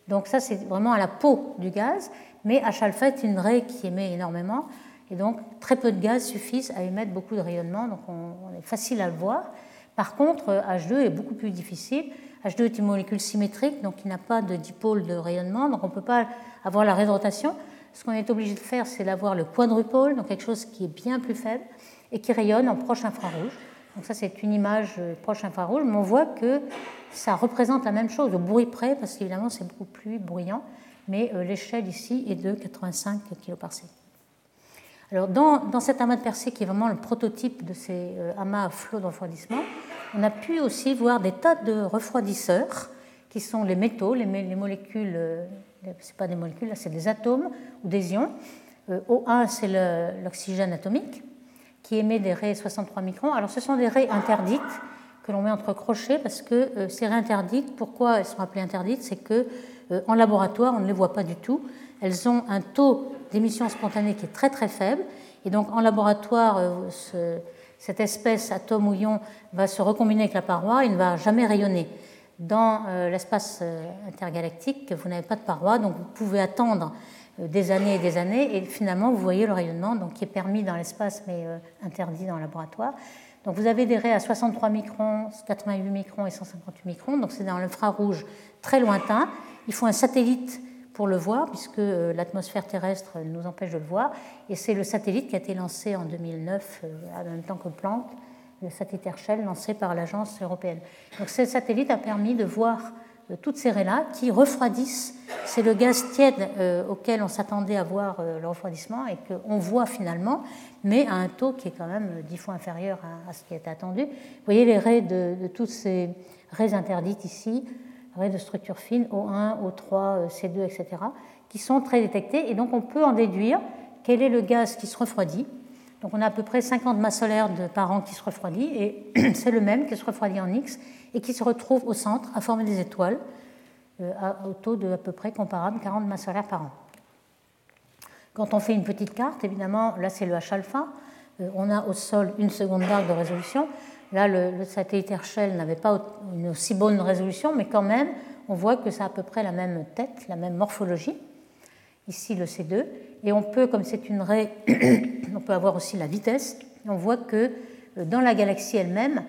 Donc ça, c'est vraiment à la peau du gaz, mais H-alpha est une raie qui émet énormément, et donc très peu de gaz suffisent à émettre beaucoup de rayonnement, donc on, est facile à le voir. Par contre, H2 est beaucoup plus difficile. H2 est une molécule symétrique, donc il n'a pas de dipôle de rayonnement, donc on ne peut pas avoir la raie de rotation. Ce qu'on est obligé de faire, c'est d'avoir le quadrupole, donc quelque chose qui est bien plus faible et qui rayonne en proche infrarouge. Donc ça, c'est une image euh, proche infrarouge, mais on voit que ça représente la même chose au bruit près, parce qu'évidemment, c'est beaucoup plus bruyant, mais euh, l'échelle ici est de 85 kg par Alors, dans, cet amas de Persée, qui est vraiment le prototype de ces euh, amas à flot de refroidissement, on a pu aussi voir des tas de refroidisseurs, qui sont les métaux, les, les molécules c'est pas des molécules, là c'est des atomes ou des ions. Euh, O1 c'est l'oxygène atomique qui émet des raies 63 microns. Alors ce sont des raies interdites que l'on met entre crochets parce que euh, ces raies interdites, pourquoi elles sont appelées interdites? C'est que euh, en laboratoire on ne les voit pas du tout. Elles ont un taux d'émission spontanée qui est très très faible et donc en laboratoire cette espèce atome ou ion va se recombiner avec la paroi et ne va jamais rayonner. dans l'espace intergalactique, vous n'avez pas de paroi, donc vous pouvez attendre des années et des années, et finalement vous voyez le rayonnement donc, qui est permis dans l'espace mais interdit dans le laboratoire. Donc vous avez des raies à 63 microns, 88 microns et 158 microns, donc c'est dans l'infrarouge très lointain. Il faut un satellite pour le voir, puisque euh, l'atmosphère terrestre nous empêche de le voir. Et c'est le satellite qui a été lancé en 2009, euh, en même temps que Planck, le satellite Herschel lancé par l'agence européenne. Donc ce satellite a permis de voir euh, toutes ces raies-là qui refroidissent. C'est le gaz tiède auquel on s'attendait à voir le refroidissement et qu'on voit finalement, mais à un taux qui est quand même dix fois inférieur à, ce qui était attendu. Vous voyez les raies de, de toutes ces raies interdites ici, de structure fine, O1, O3, C2, etc., qui sont très détectés. Et donc on peut en déduire quel est le gaz qui se refroidit. Donc on a à peu près 50 masses solaires par an qui se refroidit, et c'est le même qui se refroidit en X et qui se retrouve au centre à former des étoiles euh, au taux de à peu près comparable, 40 masses solaires par an. Quand on fait une petite carte, évidemment, là c'est le H-alpha, euh, on a au sol une seconde d'arc de résolution, Là, le, satellite Herschel n'avait pas une aussi bonne résolution, mais quand même, on voit que ça a à peu près la même tête, la même morphologie. Ici, le C2. Et on peut, comme c'est une raie, on peut avoir aussi la vitesse. On voit que euh, dans la galaxie elle-même,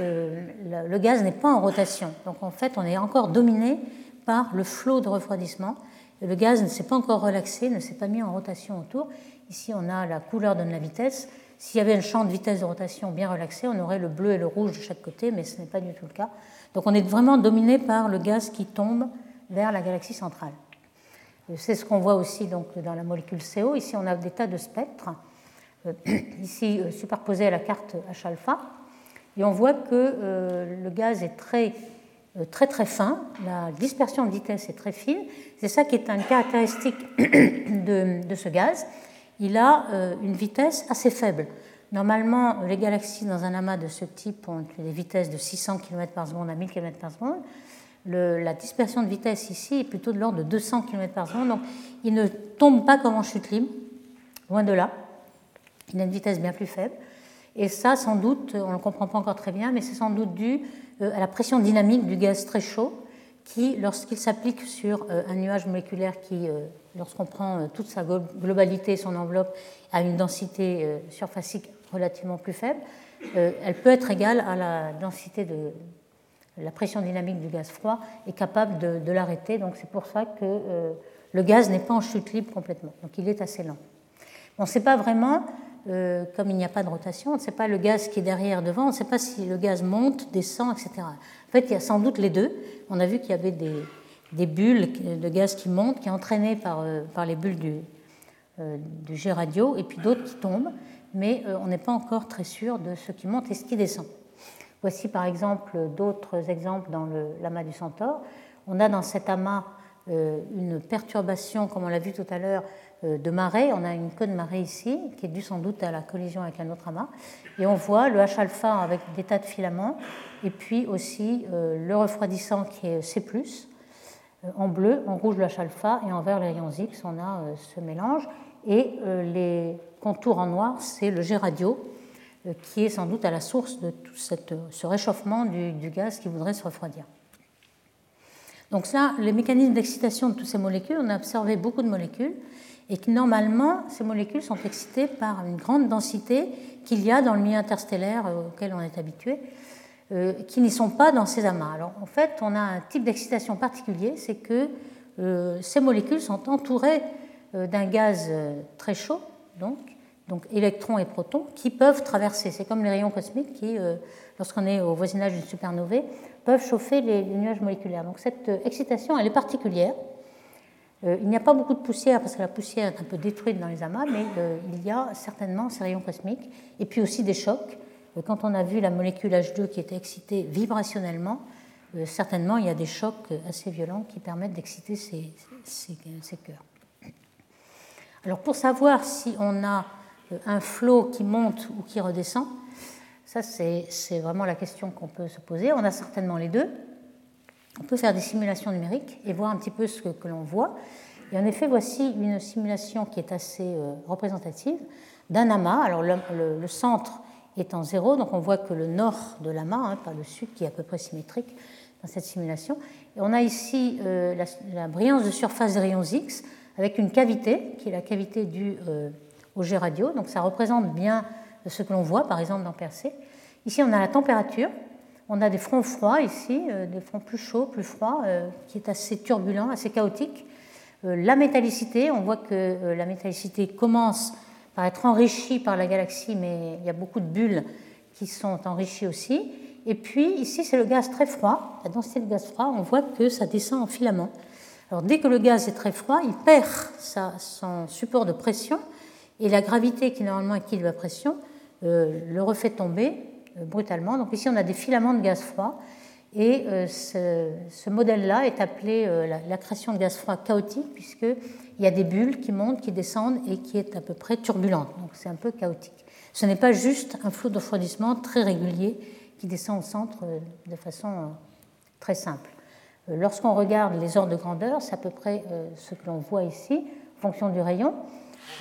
euh, le gaz n'est pas en rotation. Donc en fait, on est encore dominé par le flot de refroidissement. Le gaz ne s'est pas encore relaxé, ne s'est pas mis en rotation autour. Ici, on a la couleur de la vitesse. S'il y avait un champ de vitesse de rotation bien relaxé, on aurait le bleu et le rouge de chaque côté, mais ce n'est pas du tout le cas. Donc on est vraiment dominé par le gaz qui tombe vers la galaxie centrale. C'est ce qu'on voit aussi donc, dans la molécule CO. Ici, on a des tas de spectres, euh, ici euh, superposés à la carte H-alpha. Et on voit que euh, le gaz est très, très, très fin, la dispersion de vitesse est très fine. C'est ça qui est une caractéristique de, de ce gaz il a euh, une vitesse assez faible. Normalement, les galaxies dans un amas de ce type ont des vitesses de 600 km par seconde à 1000 km par seconde. la dispersion de vitesse ici est plutôt de l'ordre de 200 km par seconde, donc il ne tombe pas comme en chute libre, loin de là. Il a une vitesse bien plus faible. Et ça, sans doute, on ne le comprend pas encore très bien, mais c'est sans doute dû euh, à la pression dynamique du gaz très chaud qui, lorsqu'il s'applique sur euh, un nuage moléculaire qui lorsqu'on prend euh, toute sa globalité, son enveloppe, a une densité euh, surfacique relativement plus faible, euh, elle peut être égale à la densité de la pression dynamique du gaz froid et capable de, l'arrêter. Donc c'est pour ça que le gaz n'est pas en chute libre complètement. Donc il est assez lent. On ne sait pas vraiment, comme il n'y a pas de rotation, on ne sait pas le gaz qui est derrière, devant, on ne sait pas si le gaz monte, descend, etc. En fait, il y a sans doute les deux. On a vu qu'il y avait des, bulles de gaz qui montent, qui sont entraînées par, euh, par les bulles du, euh, du jet radio, et puis d'autres qui tombent, mais euh, on n'est pas encore très sûr de ce qui monte et ce qui descend. Voici par exemple d'autres exemples dans l'amas du Centaure. On a dans cet amas une perturbation, comme on l'a vu tout à l'heure, de marée. On a une queue de marée ici, qui est due sans doute à la collision avec un autre amas. Et on voit le H-alpha avec des tas de filaments, et puis aussi le refroidissant qui est C, euh, en bleu, en rouge le H-alpha et en vert les rayons X, on a euh, ce mélange. Et euh, les contours en noir, c'est le jet radio qui est sans doute à la source de tout ce réchauffement du, gaz qui voudrait se refroidir. Donc ça, les mécanismes d'excitation de toutes ces molécules, on a observé beaucoup de molécules et que normalement, ces molécules sont excitées par une grande densité qu'il y a dans le milieu interstellaire auquel on est habitué. Euh, qui n'y sont pas dans ces amas. Alors en fait, on a un type d'excitation particulier, c'est que euh, ces molécules sont entourées euh, d'un gaz très chaud, donc, donc électrons et protons, qui peuvent traverser. C'est comme les rayons cosmiques qui, lorsqu'on est au voisinage d'une supernovae, peuvent chauffer les, nuages moléculaires. Donc cette excitation, elle est particulière. Il n'y a pas beaucoup de poussière parce que la poussière est un peu détruite dans les amas, mais il y a certainement ces rayons cosmiques et puis aussi des chocs quand on a vu la molécule H2 qui était excitée vibrationnellement, euh, certainement il y a des chocs assez violents qui permettent d'exciter ces, ces, cœurs. Alors pour savoir si on a euh, un flot qui monte ou qui redescend, ça c'est vraiment la question qu'on peut se poser. On a certainement les deux. On peut faire des simulations numériques et voir un petit peu ce que, l'on voit. Et en effet, voici une simulation qui est assez euh, représentative d'un amas. Alors le centre est en zéro. Donc on voit que le nord de l'amas, hein, pas le sud qui est à peu près symétrique, dans cette simulation. Et on a ici la, brillance de surface des rayons X avec une cavité, qui est la cavité due au jet radio. Donc ça représente bien ce que l'on voit, par exemple, dans Percé. Ici, on a la température. On a des fronts froids ici, des fronts plus chauds, plus froids, qui est assez turbulent, assez chaotique. La métallicité, on voit que la métallicité commence par être enrichie par la galaxie, mais il y a beaucoup de bulles qui sont enrichies aussi. Et puis ici, c'est le gaz très froid. La densité de gaz froid, on voit que ça descend en filament. Alors dès que le gaz est très froid, il perd son support de pression et la gravité qui normalement équilibre la pression euh, le refait tomber euh, brutalement. Donc ici, on a des filaments de gaz froid et euh, ce, modèle-là est appelé la, la, création de gaz froid chaotique puisqu'il y a des bulles qui montent, qui descendent et qui est à peu près turbulente. Donc c'est un peu chaotique. Ce n'est pas juste un flot de refroidissement très régulier qui descend au centre de façon très simple. Lorsqu'on regarde les ordres de grandeur, c'est à peu près ce que l'on voit ici, en fonction du rayon.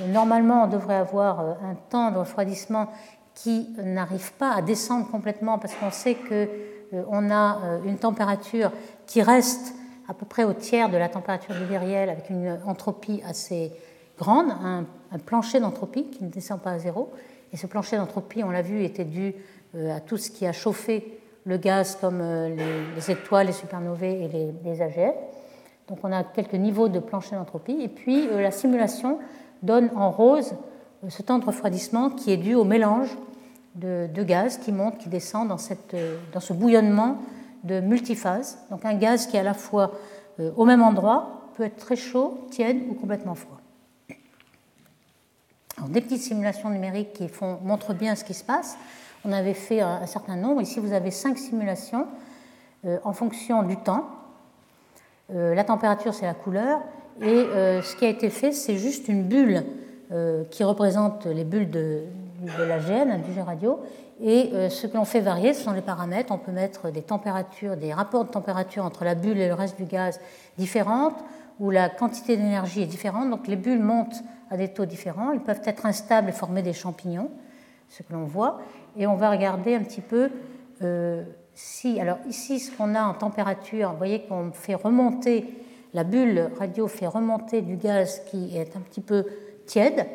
Normalement, on devrait avoir un temps de refroidissement qui n'arrive pas à descendre complètement parce qu'on sait qu'on a une température qui reste à peu près au tiers de la température du viriel avec une entropie assez grande, un, plancher d'entropie qui ne descend pas à zéro. Et ce plancher d'entropie, on l'a vu, était dû à tout ce qui a chauffé le gaz comme les, étoiles, les supernovae et les, les, AGN. Donc on a quelques niveaux de plancher d'entropie. Et puis la simulation donne en rose euh, ce temps de refroidissement qui est dû au mélange de, gaz qui monte, qui descend dans, cette, euh, dans, ce bouillonnement de multiphase. Donc un gaz qui est à la fois euh, au même endroit peut être très chaud, tiède ou complètement froid. Des petites simulations numériques qui font, montrent bien ce qui se passe. On avait fait un, certain nombre. Ici, vous avez cinq simulations en fonction du temps. la température, c'est la couleur. Et ce qui a été fait, c'est juste une bulle euh, qui représente les bulles de, de l'AGN, du G radio. Et euh, ce que l'on fait varier, ce sont les paramètres. On peut mettre des températures, des rapports de température entre la bulle et le reste du gaz différentes, où la quantité d'énergie est différente. Donc les bulles montent à des taux différents. Ils peuvent être instables et former des champignons, ce que l'on voit. Et on va regarder un petit peu euh, si. Alors ici, ce qu'on a en température, vous voyez qu'on fait remonter, la bulle radio fait remonter du gaz qui est un petit peu tiède,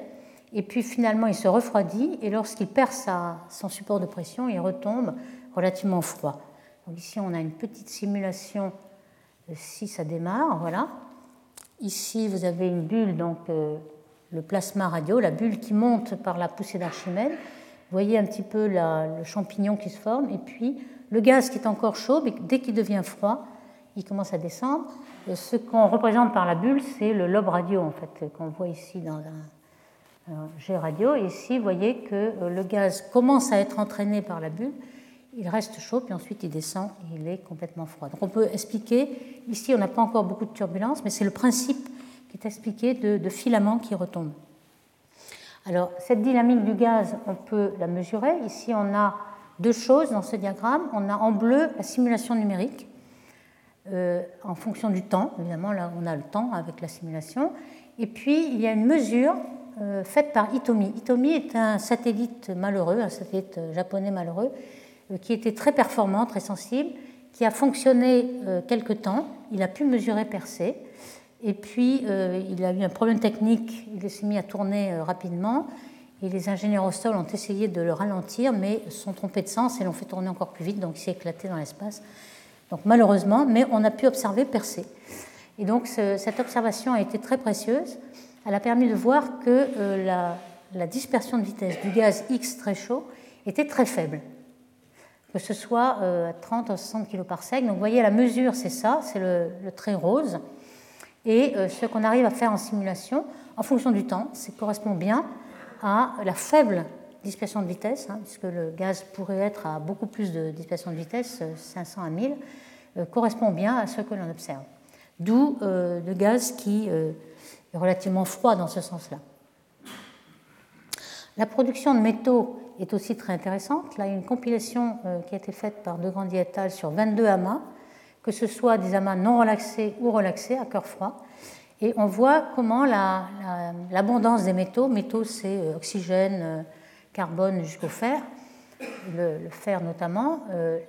et puis finalement il se refroidit, et lorsqu'il perd sa, son support de pression, il retombe relativement froid. Donc ici on a une petite simulation, euh, si ça démarre, voilà. Ici vous avez une bulle, donc euh, le plasma radio, la bulle qui monte par la poussée d'Archimède. Vous voyez un petit peu le champignon qui se forme, et puis le gaz qui est encore chaud, mais dès qu'il devient froid, il commence à descendre. Ce qu'on représente par la bulle, c'est le lobe radio, en fait, qu'on voit ici dans un, jet radio. Ici, vous voyez que euh, le gaz commence à être entraîné par la bulle, il reste chaud, puis ensuite il descend il est complètement froid. Donc on peut expliquer, ici on n'a pas encore beaucoup de turbulence, mais c'est le principe qui est expliqué de, de filaments qui retombent. Alors cette dynamique du gaz, on peut la mesurer. Ici on a deux choses dans ce diagramme. On a en bleu la simulation numérique euh, en fonction du temps. Évidemment, là, on a le temps avec la simulation. Et puis, il y a une mesure euh, faite par Itomi. Itomi est un satellite malheureux, un satellite japonais malheureux, euh, qui était très performant, très sensible, qui a fonctionné quelque temps. Il a pu mesurer percé. Et puis, il a eu un problème technique. Il s'est mis à tourner rapidement. Et les ingénieurs au sol ont essayé de le ralentir, mais sont trompés de sens et l'ont fait tourner encore plus vite, donc il s'est éclaté dans l'espace. Donc malheureusement, mais on a pu observer percer. Et donc cette observation a été très précieuse. Elle a permis de voir que euh, la, dispersion de vitesse du gaz X très chaud était très faible, que ce soit euh, à 30 ou 60 kg par sec. Donc vous voyez, la mesure, c'est ça, c'est le, trait rose. Et euh, ce qu'on arrive à faire en simulation, en fonction du temps, ça correspond bien à la faible dispersion de vitesse, hein, puisque le gaz pourrait être à beaucoup plus de dispersion de vitesse, 500 à 1000, euh, correspond bien à ce que l'on observe. D'où euh, le gaz qui euh, est relativement froid dans ce sens-là. La production de métaux est aussi très intéressante. Là, il y a une compilation qui a été faite par De Grandi et al. sur 22 amas, que ce soit des amas non relaxés ou relaxés à cœur froid. Et on voit comment l'abondance des métaux, métaux c'est oxygène, carbone jusqu'au fer, le, fer notamment,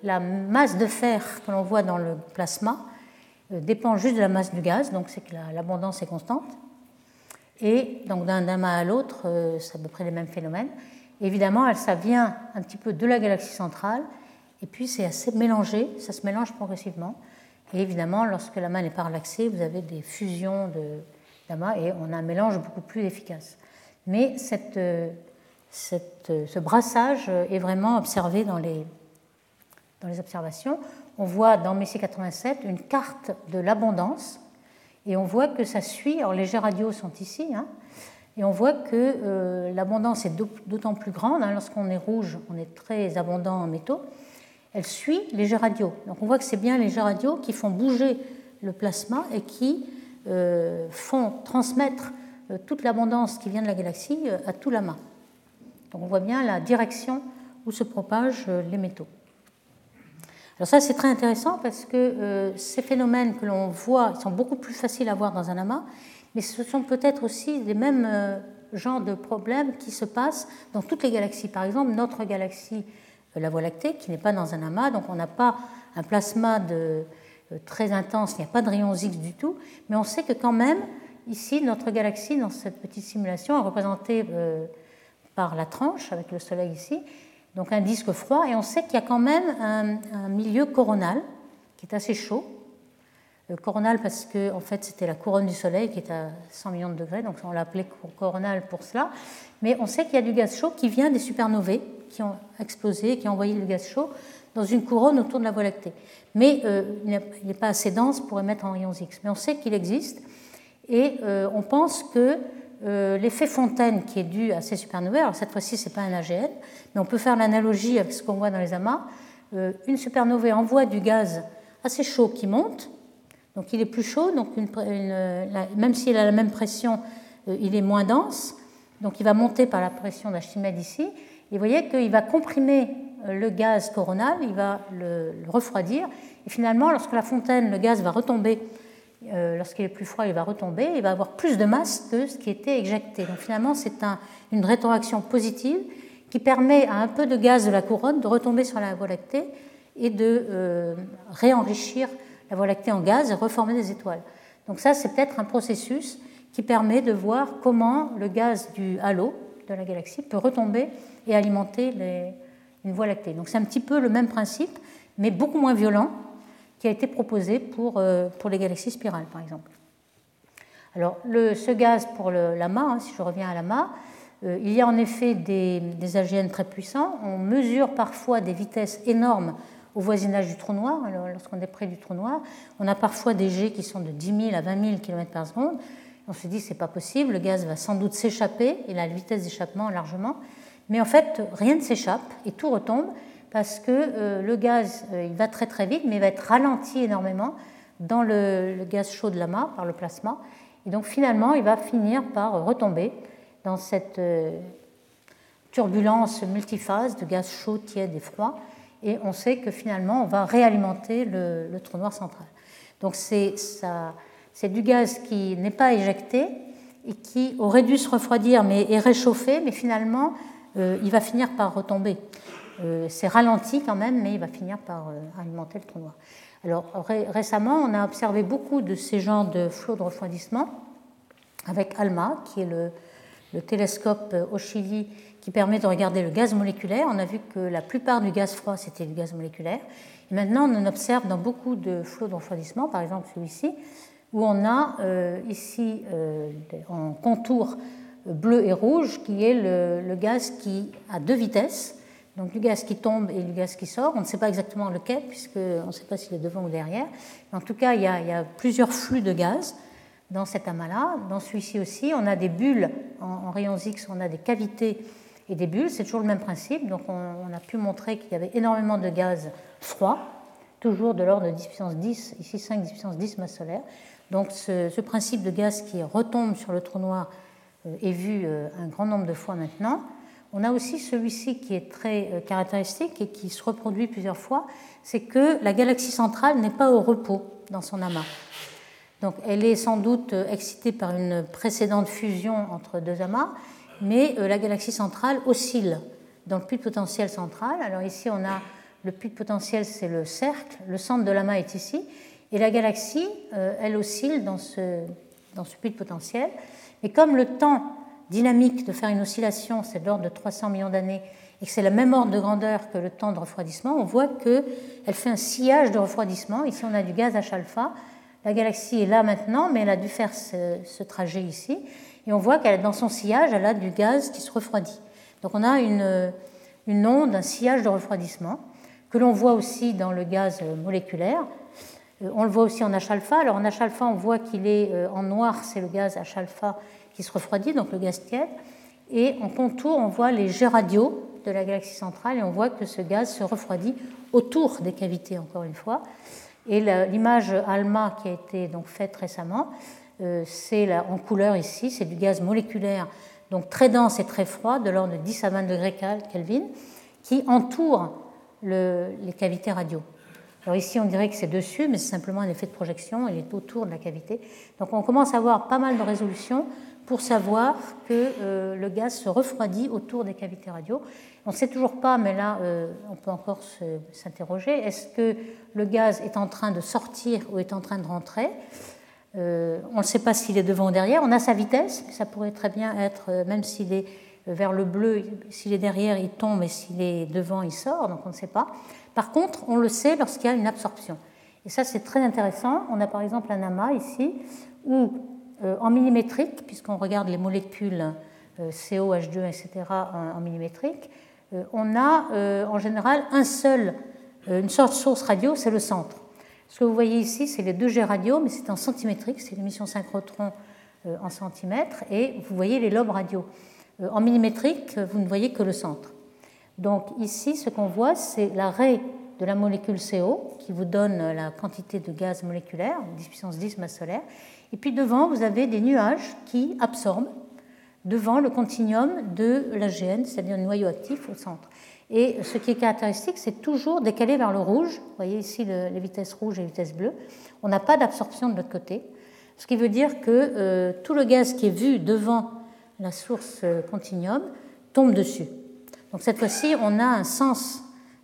la masse de fer que l'on voit dans le plasma dépend juste de la masse du gaz, donc c'est que l'abondance est constante. Et donc d'un amas à l'autre, c'est à peu près les mêmes phénomènes. évidemment, ça vient un petit peu de la galaxie centrale, et puis c'est assez mélangé, ça se mélange progressivement. Et évidemment, lorsque la main n'est pas relaxée, vous avez des fusions d'amas et on a un mélange beaucoup plus efficace. Mais cette, cette, ce brassage est vraiment observé dans les, dans les observations. On voit dans Messier 87 une carte de l'abondance et on voit que ça suit. Alors les jets radios sont ici. Hein, et on voit que euh, l'abondance est d'autant plus grande. Hein, lorsqu'on est rouge, on est très abondant en métaux elle suit les jets radio. Donc on voit que c'est bien les jets radio qui font bouger le plasma et qui euh, font transmettre euh, toute l'abondance qui vient de la galaxie euh, à tout l'amas. Donc on voit bien la direction où se propagent les métaux. Alors ça c'est très intéressant parce que ces phénomènes que l'on voit sont beaucoup plus faciles à voir dans un amas, mais ce sont peut-être aussi les mêmes genres de problèmes qui se passent dans toutes les galaxies. Par exemple, notre galaxie la Voie lactée, qui n'est pas dans un amas, donc on n'a pas un plasma de, euh, très intense, il n'y a pas de rayons X du tout, mais on sait que quand même, ici, notre galaxie, dans cette petite simulation, est représentée euh, par la tranche, avec le Soleil ici, donc un disque froid, et on sait qu'il y a quand même un, milieu coronal qui est assez chaud. Euh, coronal parce que en fait c'était la couronne du Soleil qui est à 100 millions de degrés, donc on l'a appelé coronal pour cela. Mais on sait qu'il y a du gaz chaud qui vient des supernovae, qui ont explosé, qui ont envoyé le gaz chaud dans une couronne autour de la Voie lactée. Mais euh, il n'est pas assez dense pour émettre en rayons X. Mais on sait qu'il existe et euh, on pense que euh, l'effet Fontaine qui est dû à ces supernovae, alors cette fois-ci ce n'est pas un AGN, mais on peut faire l'analogie avec ce qu'on voit dans les amas. une supernovae envoie du gaz assez chaud qui monte, donc il est plus chaud, donc même s'il a la même pression, il est moins dense, donc il va monter par la pression d'Archimède ici, et vous voyez qu'il va comprimer euh, le gaz coronal, il va le, refroidir, et finalement, lorsque la fontaine, le gaz va retomber, euh, lorsqu'il est plus froid, il va retomber, il va avoir plus de masse que ce qui était éjecté. Donc finalement, c'est une rétroaction positive qui permet à un peu de gaz de la couronne de retomber sur la Voie lactée et de euh, réenrichir la Voie lactée en gaz et reformer des étoiles. Donc ça, c'est peut-être un processus qui permet de voir comment le gaz du halo de la galaxie peut retomber et alimenter une voie lactée. Donc c'est un petit peu le même principe, mais beaucoup moins violent, qui a été proposé pour, euh, pour les galaxies spirales, par exemple. Alors le, ce gaz pour l'amas, hein, si je reviens à l'amas, euh, il y a en effet des, des, AGN très puissants. On mesure parfois des vitesses énormes au voisinage du trou noir, lorsqu'on est près du trou noir. On a parfois des jets qui sont de 10 000 à 20 000 km par seconde. On se dit c'est pas possible, le gaz va sans doute s'échapper, il a la vitesse d'échappement largement. Mais en fait, rien ne s'échappe et tout retombe parce que euh, le gaz, euh, il va très très vite, mais il va être ralenti énormément dans le, gaz chaud de l'amas par le plasma. Et donc finalement, il va finir par retomber dans cette euh, turbulence multiphase de gaz chaud, tiède et froid. Et on sait que finalement, on va réalimenter le, le trou noir central. Donc c'est du gaz qui n'est pas éjecté et qui aurait dû se refroidir mais est réchauffé, mais finalement il va finir par retomber. Euh, c'est ralenti quand même, mais il va finir par euh, alimenter le trou noir. Alors récemment, on a observé beaucoup de ces genres de flots de refroidissement avec ALMA, qui est le, télescope au Chili qui permet de regarder le gaz moléculaire. On a vu que la plupart du gaz froid, c'était du gaz moléculaire. Maintenant, on en observe dans beaucoup de flots de refroidissement, par exemple celui-ci, où on a ici en contour bleu et rouge, qui est le, gaz qui a deux vitesses, donc du gaz qui tombe et du gaz qui sort. On ne sait pas exactement lequel, puisqu'on ne sait pas s'il est devant ou derrière. en tout cas, il y, a, plusieurs flux de gaz dans cet amas-là. Dans celui-ci aussi, on a des bulles en, rayons X, on a des cavités et des bulles. C'est toujours le même principe. Donc on, a pu montrer qu'il y avait énormément de gaz froid, toujours de l'ordre de 10 puissance 10, ici 5 10 puissance 10 masse solaire. Donc ce, principe de gaz qui retombe sur le trou noir euh, est vu euh, un grand nombre de fois maintenant. On a aussi celui-ci qui est très euh, caractéristique et qui se reproduit plusieurs fois, c'est que la galaxie centrale n'est pas au repos dans son amas. Donc elle est sans doute excitée par une précédente fusion entre deux amas, mais la galaxie centrale oscille dans le puits de potentiel central. Alors ici, on a le puits de potentiel, c'est le cercle, le centre de l'amas est ici, et la galaxie, euh, elle oscille dans ce, dans ce puits de potentiel. Mais comme le temps dynamique de faire une oscillation, c'est de l'ordre de 300 millions d'années, et que c'est la même ordre de grandeur que le temps de refroidissement, on voit qu'elle fait un sillage de refroidissement. Ici, on a du gaz H-alpha. La galaxie est là maintenant, mais elle a dû faire ce, trajet ici. Et on voit qu'elle, dans son sillage, elle a du gaz qui se refroidit. Donc on a une, onde, un sillage de refroidissement, que l'on voit aussi dans le gaz moléculaire. Euh, on le voit aussi en H-alpha. Alors en H-alpha, on voit qu'il est euh, en noir, c'est le gaz H-alpha qui se refroidit, donc le gaz tiède. Et en contour, on voit les jets radiaux de la galaxie centrale et on voit que ce gaz se refroidit autour des cavités, encore une fois. Et l'image ALMA qui a été donc faite récemment, euh, c'est en couleur ici, c'est du gaz moléculaire, donc très dense et très froid, de l'ordre de 10 à 20 degrés Kelvin, qui entoure les cavités radio. Alors ici, on dirait que c'est dessus, mais c'est simplement un effet de projection, il est autour de la cavité. Donc on commence à avoir pas mal de résolution pour savoir que euh, le gaz se refroidit autour des cavités radio. On ne sait toujours pas, mais là, euh, on peut encore s'interroger, est-ce que le gaz est en train de sortir ou est en train de rentrer? Euh, On ne sait pas s'il est devant ou derrière. On a sa vitesse, ça pourrait très bien être, même s'il est vers le bleu, s'il est derrière, il tombe, et s'il est devant, il sort, donc on ne sait pas. Par contre, on le sait lorsqu'il y a une absorption. Et ça, c'est très intéressant. On a par exemple un amas ici, où en millimétrique, puisqu'on regarde les molécules euh, CO, H2, etc. en, millimétrique, euh, on a en général un seul, une sorte de source radio, c'est le centre. Ce que vous voyez ici, c'est les deux G radio, mais c'est en centimétrique, c'est l'émission synchrotron en centimètres, et vous voyez les lobes radio. En millimétrique, vous ne voyez que le centre. Donc ici, ce qu'on voit, c'est l'arrêt de la molécule CO qui vous donne la quantité de gaz moléculaire, 10 puissance 10 masse solaire. Et puis devant, vous avez des nuages qui absorbent devant le continuum de l'AGN, c'est-à-dire le noyau actif au centre. Et ce qui est caractéristique, c'est toujours décalé vers le rouge. Vous voyez ici les vitesses rouges et les vitesses bleues. On n'a pas d'absorption de l'autre côté. Ce qui veut dire que euh, tout le gaz qui est vu devant la source euh, continuum tombe dessus. Donc cette fois-ci, on a un sens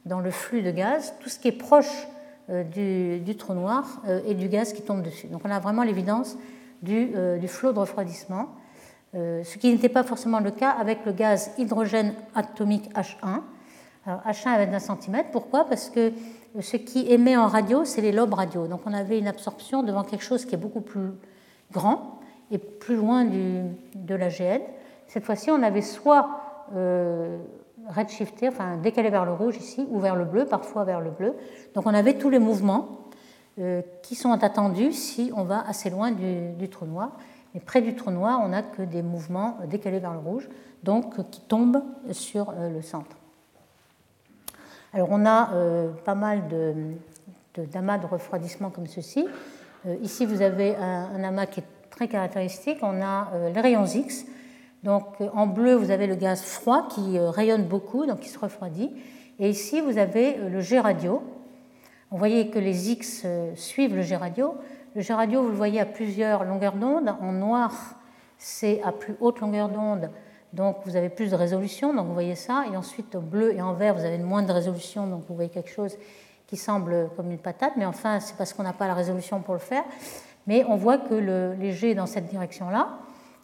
dans le flux de gaz, tout ce qui est proche euh, du, trou noir euh, et du gaz qui tombe dessus. Donc on a vraiment l'évidence du, euh, flot de refroidissement, ce qui n'était pas forcément le cas avec le gaz hydrogène atomique H1. H1 avec un centimètre, pourquoi? Parce que ce qui émet en radio, c'est les lobes radio. Donc on avait une absorption devant quelque chose qui est beaucoup plus grand et plus loin du, de l'AGN. Cette fois-ci, on avait soit redshifté, enfin décalé vers le rouge ici, ou vers le bleu, parfois vers le bleu. Donc on avait tous les mouvements euh, qui sont attendus si on va assez loin du, trou noir. Mais près du trou noir, on n'a que des mouvements décalés vers le rouge, donc qui tombent sur euh, le centre. Alors on a euh, pas mal d'amas de, de, refroidissement comme ceci. ici, vous avez un, amas qui est très caractéristique. On a les rayons X donc en bleu, vous avez le gaz froid qui euh, rayonne beaucoup, donc qui se refroidit. Et ici, vous avez euh, le G radio. Vous voyez que les X euh, suivent le G radio. Le G radio, vous le voyez à plusieurs longueurs d'onde. En noir, c'est à plus haute longueur d'onde, donc vous avez plus de résolution, donc vous voyez ça. Et ensuite, en bleu et en vert, vous avez moins de résolution, donc vous voyez quelque chose qui semble comme une patate. Mais enfin, c'est parce qu'on n'a pas la résolution pour le faire. Mais on voit que le, les G dans cette direction-là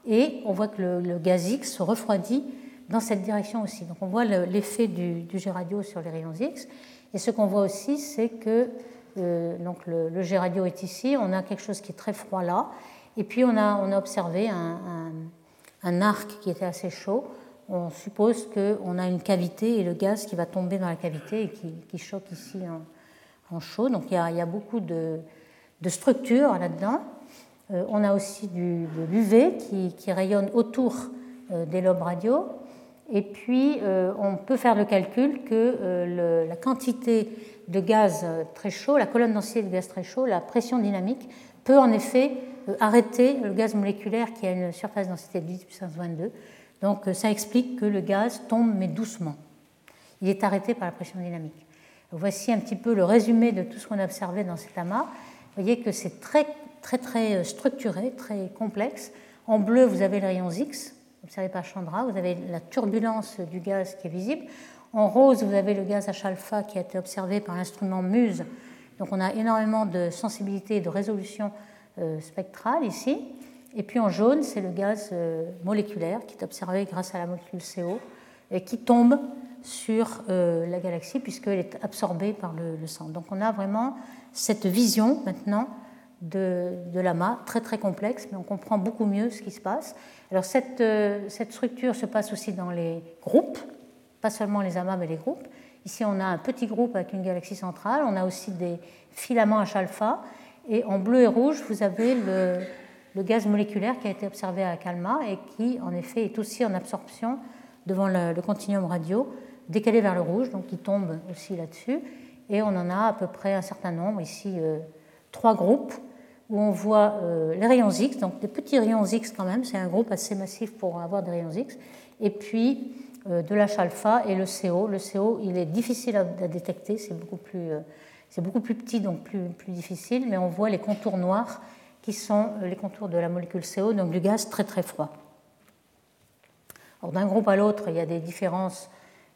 et on voit que le, gaz X se refroidit dans cette direction aussi. Donc on voit l'effet du, du G radio sur les rayons X. Et ce qu'on voit aussi, c'est que euh, donc le, le, G radio est ici, on a quelque chose qui est très froid là, et puis on a, on a observé un, arc qui était assez chaud. On suppose qu'on a une cavité et le gaz qui va tomber dans la cavité et qui, choque ici en, chaud. Donc il y a, il y a beaucoup de structures là-dedans. Euh, on a aussi du, de l'UV qui, rayonne autour euh, des lobes radio. Et puis, euh, on peut faire le calcul que la quantité de gaz très chaud, la colonne densité de gaz très chaud, la pression dynamique, peut en effet arrêter le gaz moléculaire qui a une surface densité de 10 puissance 22. Donc, ça explique que le gaz tombe, mais doucement. Il est arrêté par la pression dynamique. Voici un petit peu le résumé de tout ce qu'on a observé dans cet amas. Vous voyez que c'est très très très structuré, très complexe. En bleu, vous avez les rayons X, observé par Chandra. Vous avez la turbulence du gaz qui est visible. En rose, vous avez le gaz H-alpha qui a été observé par l'instrument MUSE. Donc on a énormément de sensibilité et de résolution euh, spectrale ici. Et puis en jaune, c'est le gaz euh, moléculaire qui est observé grâce à la molécule CO et qui tombe sur euh, la galaxie puisqu'elle est absorbée par le, sang. Donc on a vraiment cette vision maintenant de, de l'amas, très très complexe, mais on comprend beaucoup mieux ce qui se passe. Alors cette, euh, cette structure se passe aussi dans les groupes, pas seulement les amas, mais les groupes. Ici, on a un petit groupe avec une galaxie centrale, on a aussi des filaments H-alpha, et en bleu et rouge, vous avez le, gaz moléculaire qui a été observé à Calma et qui, en effet, est aussi en absorption devant le, continuum radio, décalé vers le rouge, donc qui tombe aussi là-dessus. Et on en a à peu près un certain nombre, ici euh, trois groupes, où on voit euh, les rayons X, donc des petits rayons X quand même, c'est un groupe assez massif pour avoir des rayons X, et puis euh, de l'H-alpha et le CO. Le CO, il est difficile à, détecter, c'est beaucoup, plus, c'est beaucoup plus petit, donc plus, plus difficile, mais on voit les contours noirs qui sont les contours de la molécule CO, donc du gaz très très froid d'un groupe à l'autre, il y a des différences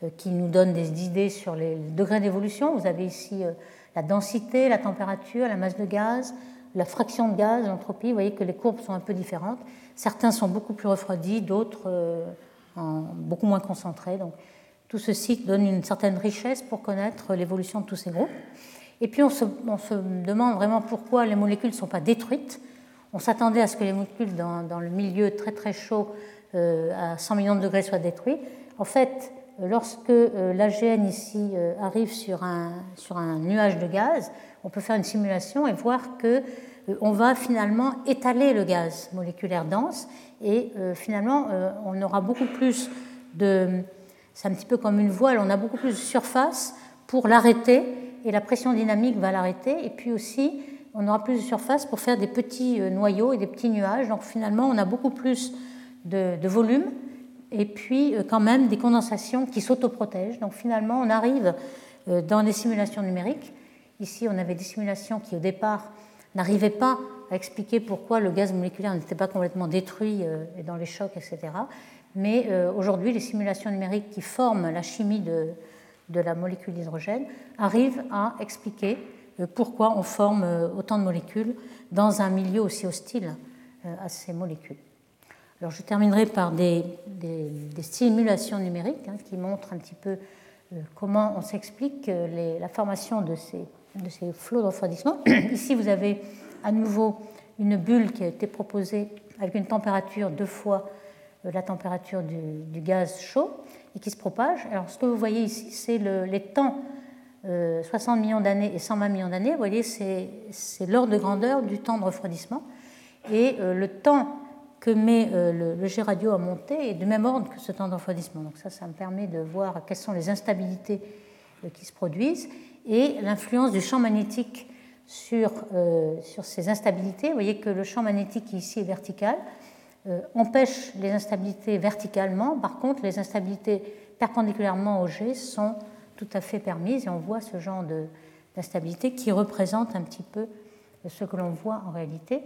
euh, qui nous donnent des idées sur les degrés d'évolution. Vous avez ici euh, la densité, la température, la masse de gaz, la fraction de gaz, l'entropie. Vous voyez que les courbes sont un peu différentes. Certains sont beaucoup plus refroidis, d'autres euh, beaucoup moins concentrés. Donc, tout ceci donne une certaine richesse pour connaître l'évolution de tous ces groupes. Et puis on se, demande vraiment pourquoi les molécules ne sont pas détruites. On s'attendait à ce que les molécules dans, le milieu très très chaud euh, à 100 millions de degrés soit détruit. En fait, lorsque euh, l'AGN ici arrive sur un, sur un nuage de gaz, on peut faire une simulation et voir que on va finalement étaler le gaz moléculaire dense et finalement on aura beaucoup plus de c'est un petit peu comme une voile, on a beaucoup plus de surface pour l'arrêter et la pression dynamique va l'arrêter et puis aussi on aura plus de surface pour faire des petits noyaux et des petits nuages. Donc finalement on a beaucoup plus de, volume et puis euh, quand même des condensations qui s'autoprotègent. Donc finalement, on arrive euh, dans des simulations numériques. Ici, on avait des simulations qui au départ n'arrivaient pas à expliquer pourquoi le gaz moléculaire n'était pas complètement détruit euh, dans les chocs, etc. Mais aujourd'hui, les simulations numériques qui forment la chimie de, la molécule d'hydrogène arrivent à expliquer pourquoi on forme autant de molécules dans un milieu aussi hostile à ces molécules. Alors je terminerai par des, simulations numériques hein, qui montrent un petit peu euh, comment on s'explique euh, la formation de ces, de ces flots de refroidissement. Ici, vous avez à nouveau une bulle qui a été proposée avec une température deux fois euh, la température du, gaz chaud et qui se propage. Alors ce que vous voyez ici, c'est le, les temps 60 millions d'années et 120 millions d'années. Vous voyez, c'est l'ordre de grandeur du temps de refroidissement. Et le temps que met euh, le, G radio à monter est de même ordre que ce temps d'enfroidissement. Donc ça, ça me permet de voir quelles sont les instabilités euh, qui se produisent et l'influence du champ magnétique sur, euh, sur ces instabilités. Vous voyez que le champ magnétique ici est vertical, empêche les instabilités verticalement. Par contre, les instabilités perpendiculairement au G sont tout à fait permises et on voit ce genre d'instabilité qui représente un petit peu ce que l'on voit en réalité.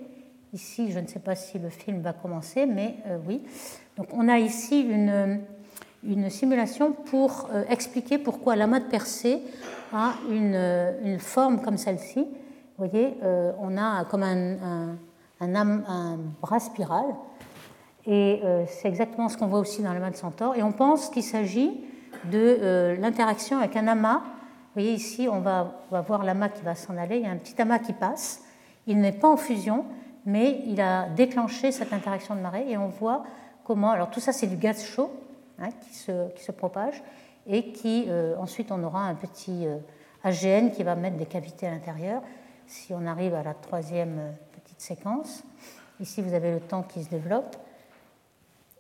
Ici, je ne sais pas si le film va commencer, mais euh, oui. Donc, on a ici une, une simulation pour euh, expliquer pourquoi l'amas de Persée a une, une forme comme celle-ci. Vous voyez, euh, on a comme un, bras spiral, et c'est exactement ce qu'on voit aussi dans l'amas de Centaure. Et on pense qu'il s'agit de l'interaction avec un amas. Vous voyez ici, on va voir l'amas qui va s'en aller. Il y a un petit amas qui passe. Il n'est pas en fusion, mais il a déclenché cette interaction de marée et on voit comment. Alors tout ça, c'est du gaz chaud hein, qui, se, qui, se, propage et qui euh, ensuite on aura un petit euh, AGN qui va mettre des cavités à l'intérieur. Si on arrive à la troisième euh, petite séquence, ici vous avez le temps qui se développe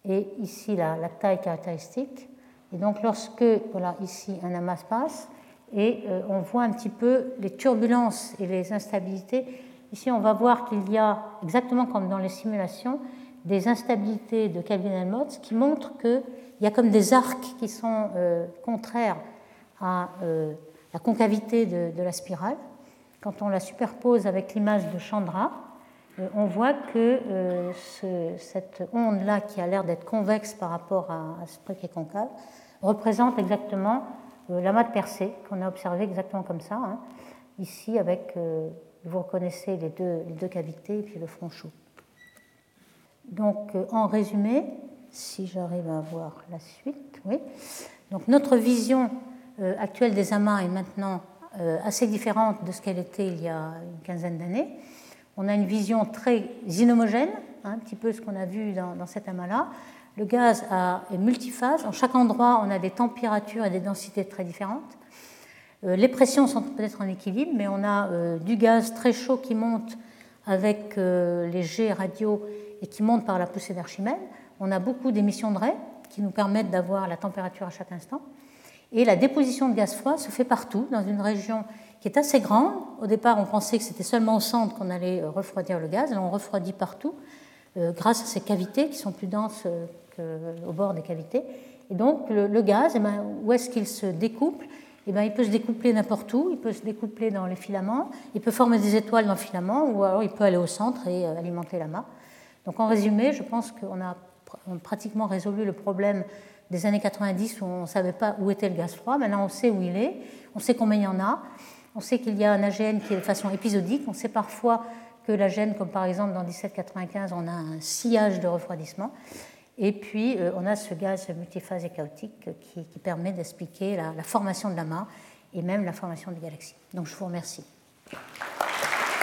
et ici la, taille caractéristique. Et donc lorsque, voilà, ici un amas passe et on voit un petit peu les turbulences et les instabilités Ici, on va voir qu'il y a, exactement comme dans les simulations, des instabilités de Kelvin-Helmholtz qui montrent qu'il y a comme des arcs qui sont euh, contraires à euh, la concavité de, la spirale. Quand on la superpose avec l'image de Chandra, euh, on voit que cette onde-là, qui a l'air d'être convexe par rapport à, ce truc qui est concave, représente exactement l'amas de Persée qu'on a observé exactement comme ça, hein. ici avec, vous reconnaissez les deux, les deux cavités et puis le front chaud. Donc en résumé, si j'arrive à voir la suite, oui. Donc notre vision actuelle des amas est maintenant assez différente de ce qu'elle était il y a une quinzaine d'années on a une vision très inhomogène, hein, un petit peu ce qu'on a vu dans, cet amas-là. Le gaz est multiphase. En chaque endroit, on a des températures et des densités très différentes. Euh, les pressions sont peut-être en équilibre, mais on a euh, du gaz très chaud qui monte avec euh, les jets radiaux et qui monte par la poussée d'Archimède. On a beaucoup d'émissions de raies qui nous permettent d'avoir la température à chaque instant. Et la déposition de gaz froid se fait partout, dans une région qui est assez grande. Au départ, on pensait que c'était seulement au centre qu'on allait euh, refroidir le gaz. Là, on refroidit partout euh, grâce à ces cavités qui sont plus denses euh, qu'au bord des cavités. Et donc, le, gaz, eh ben, où est-ce qu'il se découple? Eh ben, Il peut se découpler n'importe où. Il peut se découpler dans les filaments. Il peut former des étoiles dans le filament ou alors il peut aller au centre et alimenter l'amas. Donc, en résumé, je pense qu'on a pratiquement résolu le problème des années 90 où on ne savait pas où était le gaz froid. Maintenant, on sait où il est. On sait combien il y en a. On sait qu'il y a un AGN qui est de façon épisodique. On sait parfois que l'AGN, comme par exemple dans 1795, on a un sillage de refroidissement. Et puis, euh, on a ce gaz multiphase et chaotique qui, permet d'expliquer la, la, formation de l'amas et même la formation des galaxies. Donc, je vous remercie.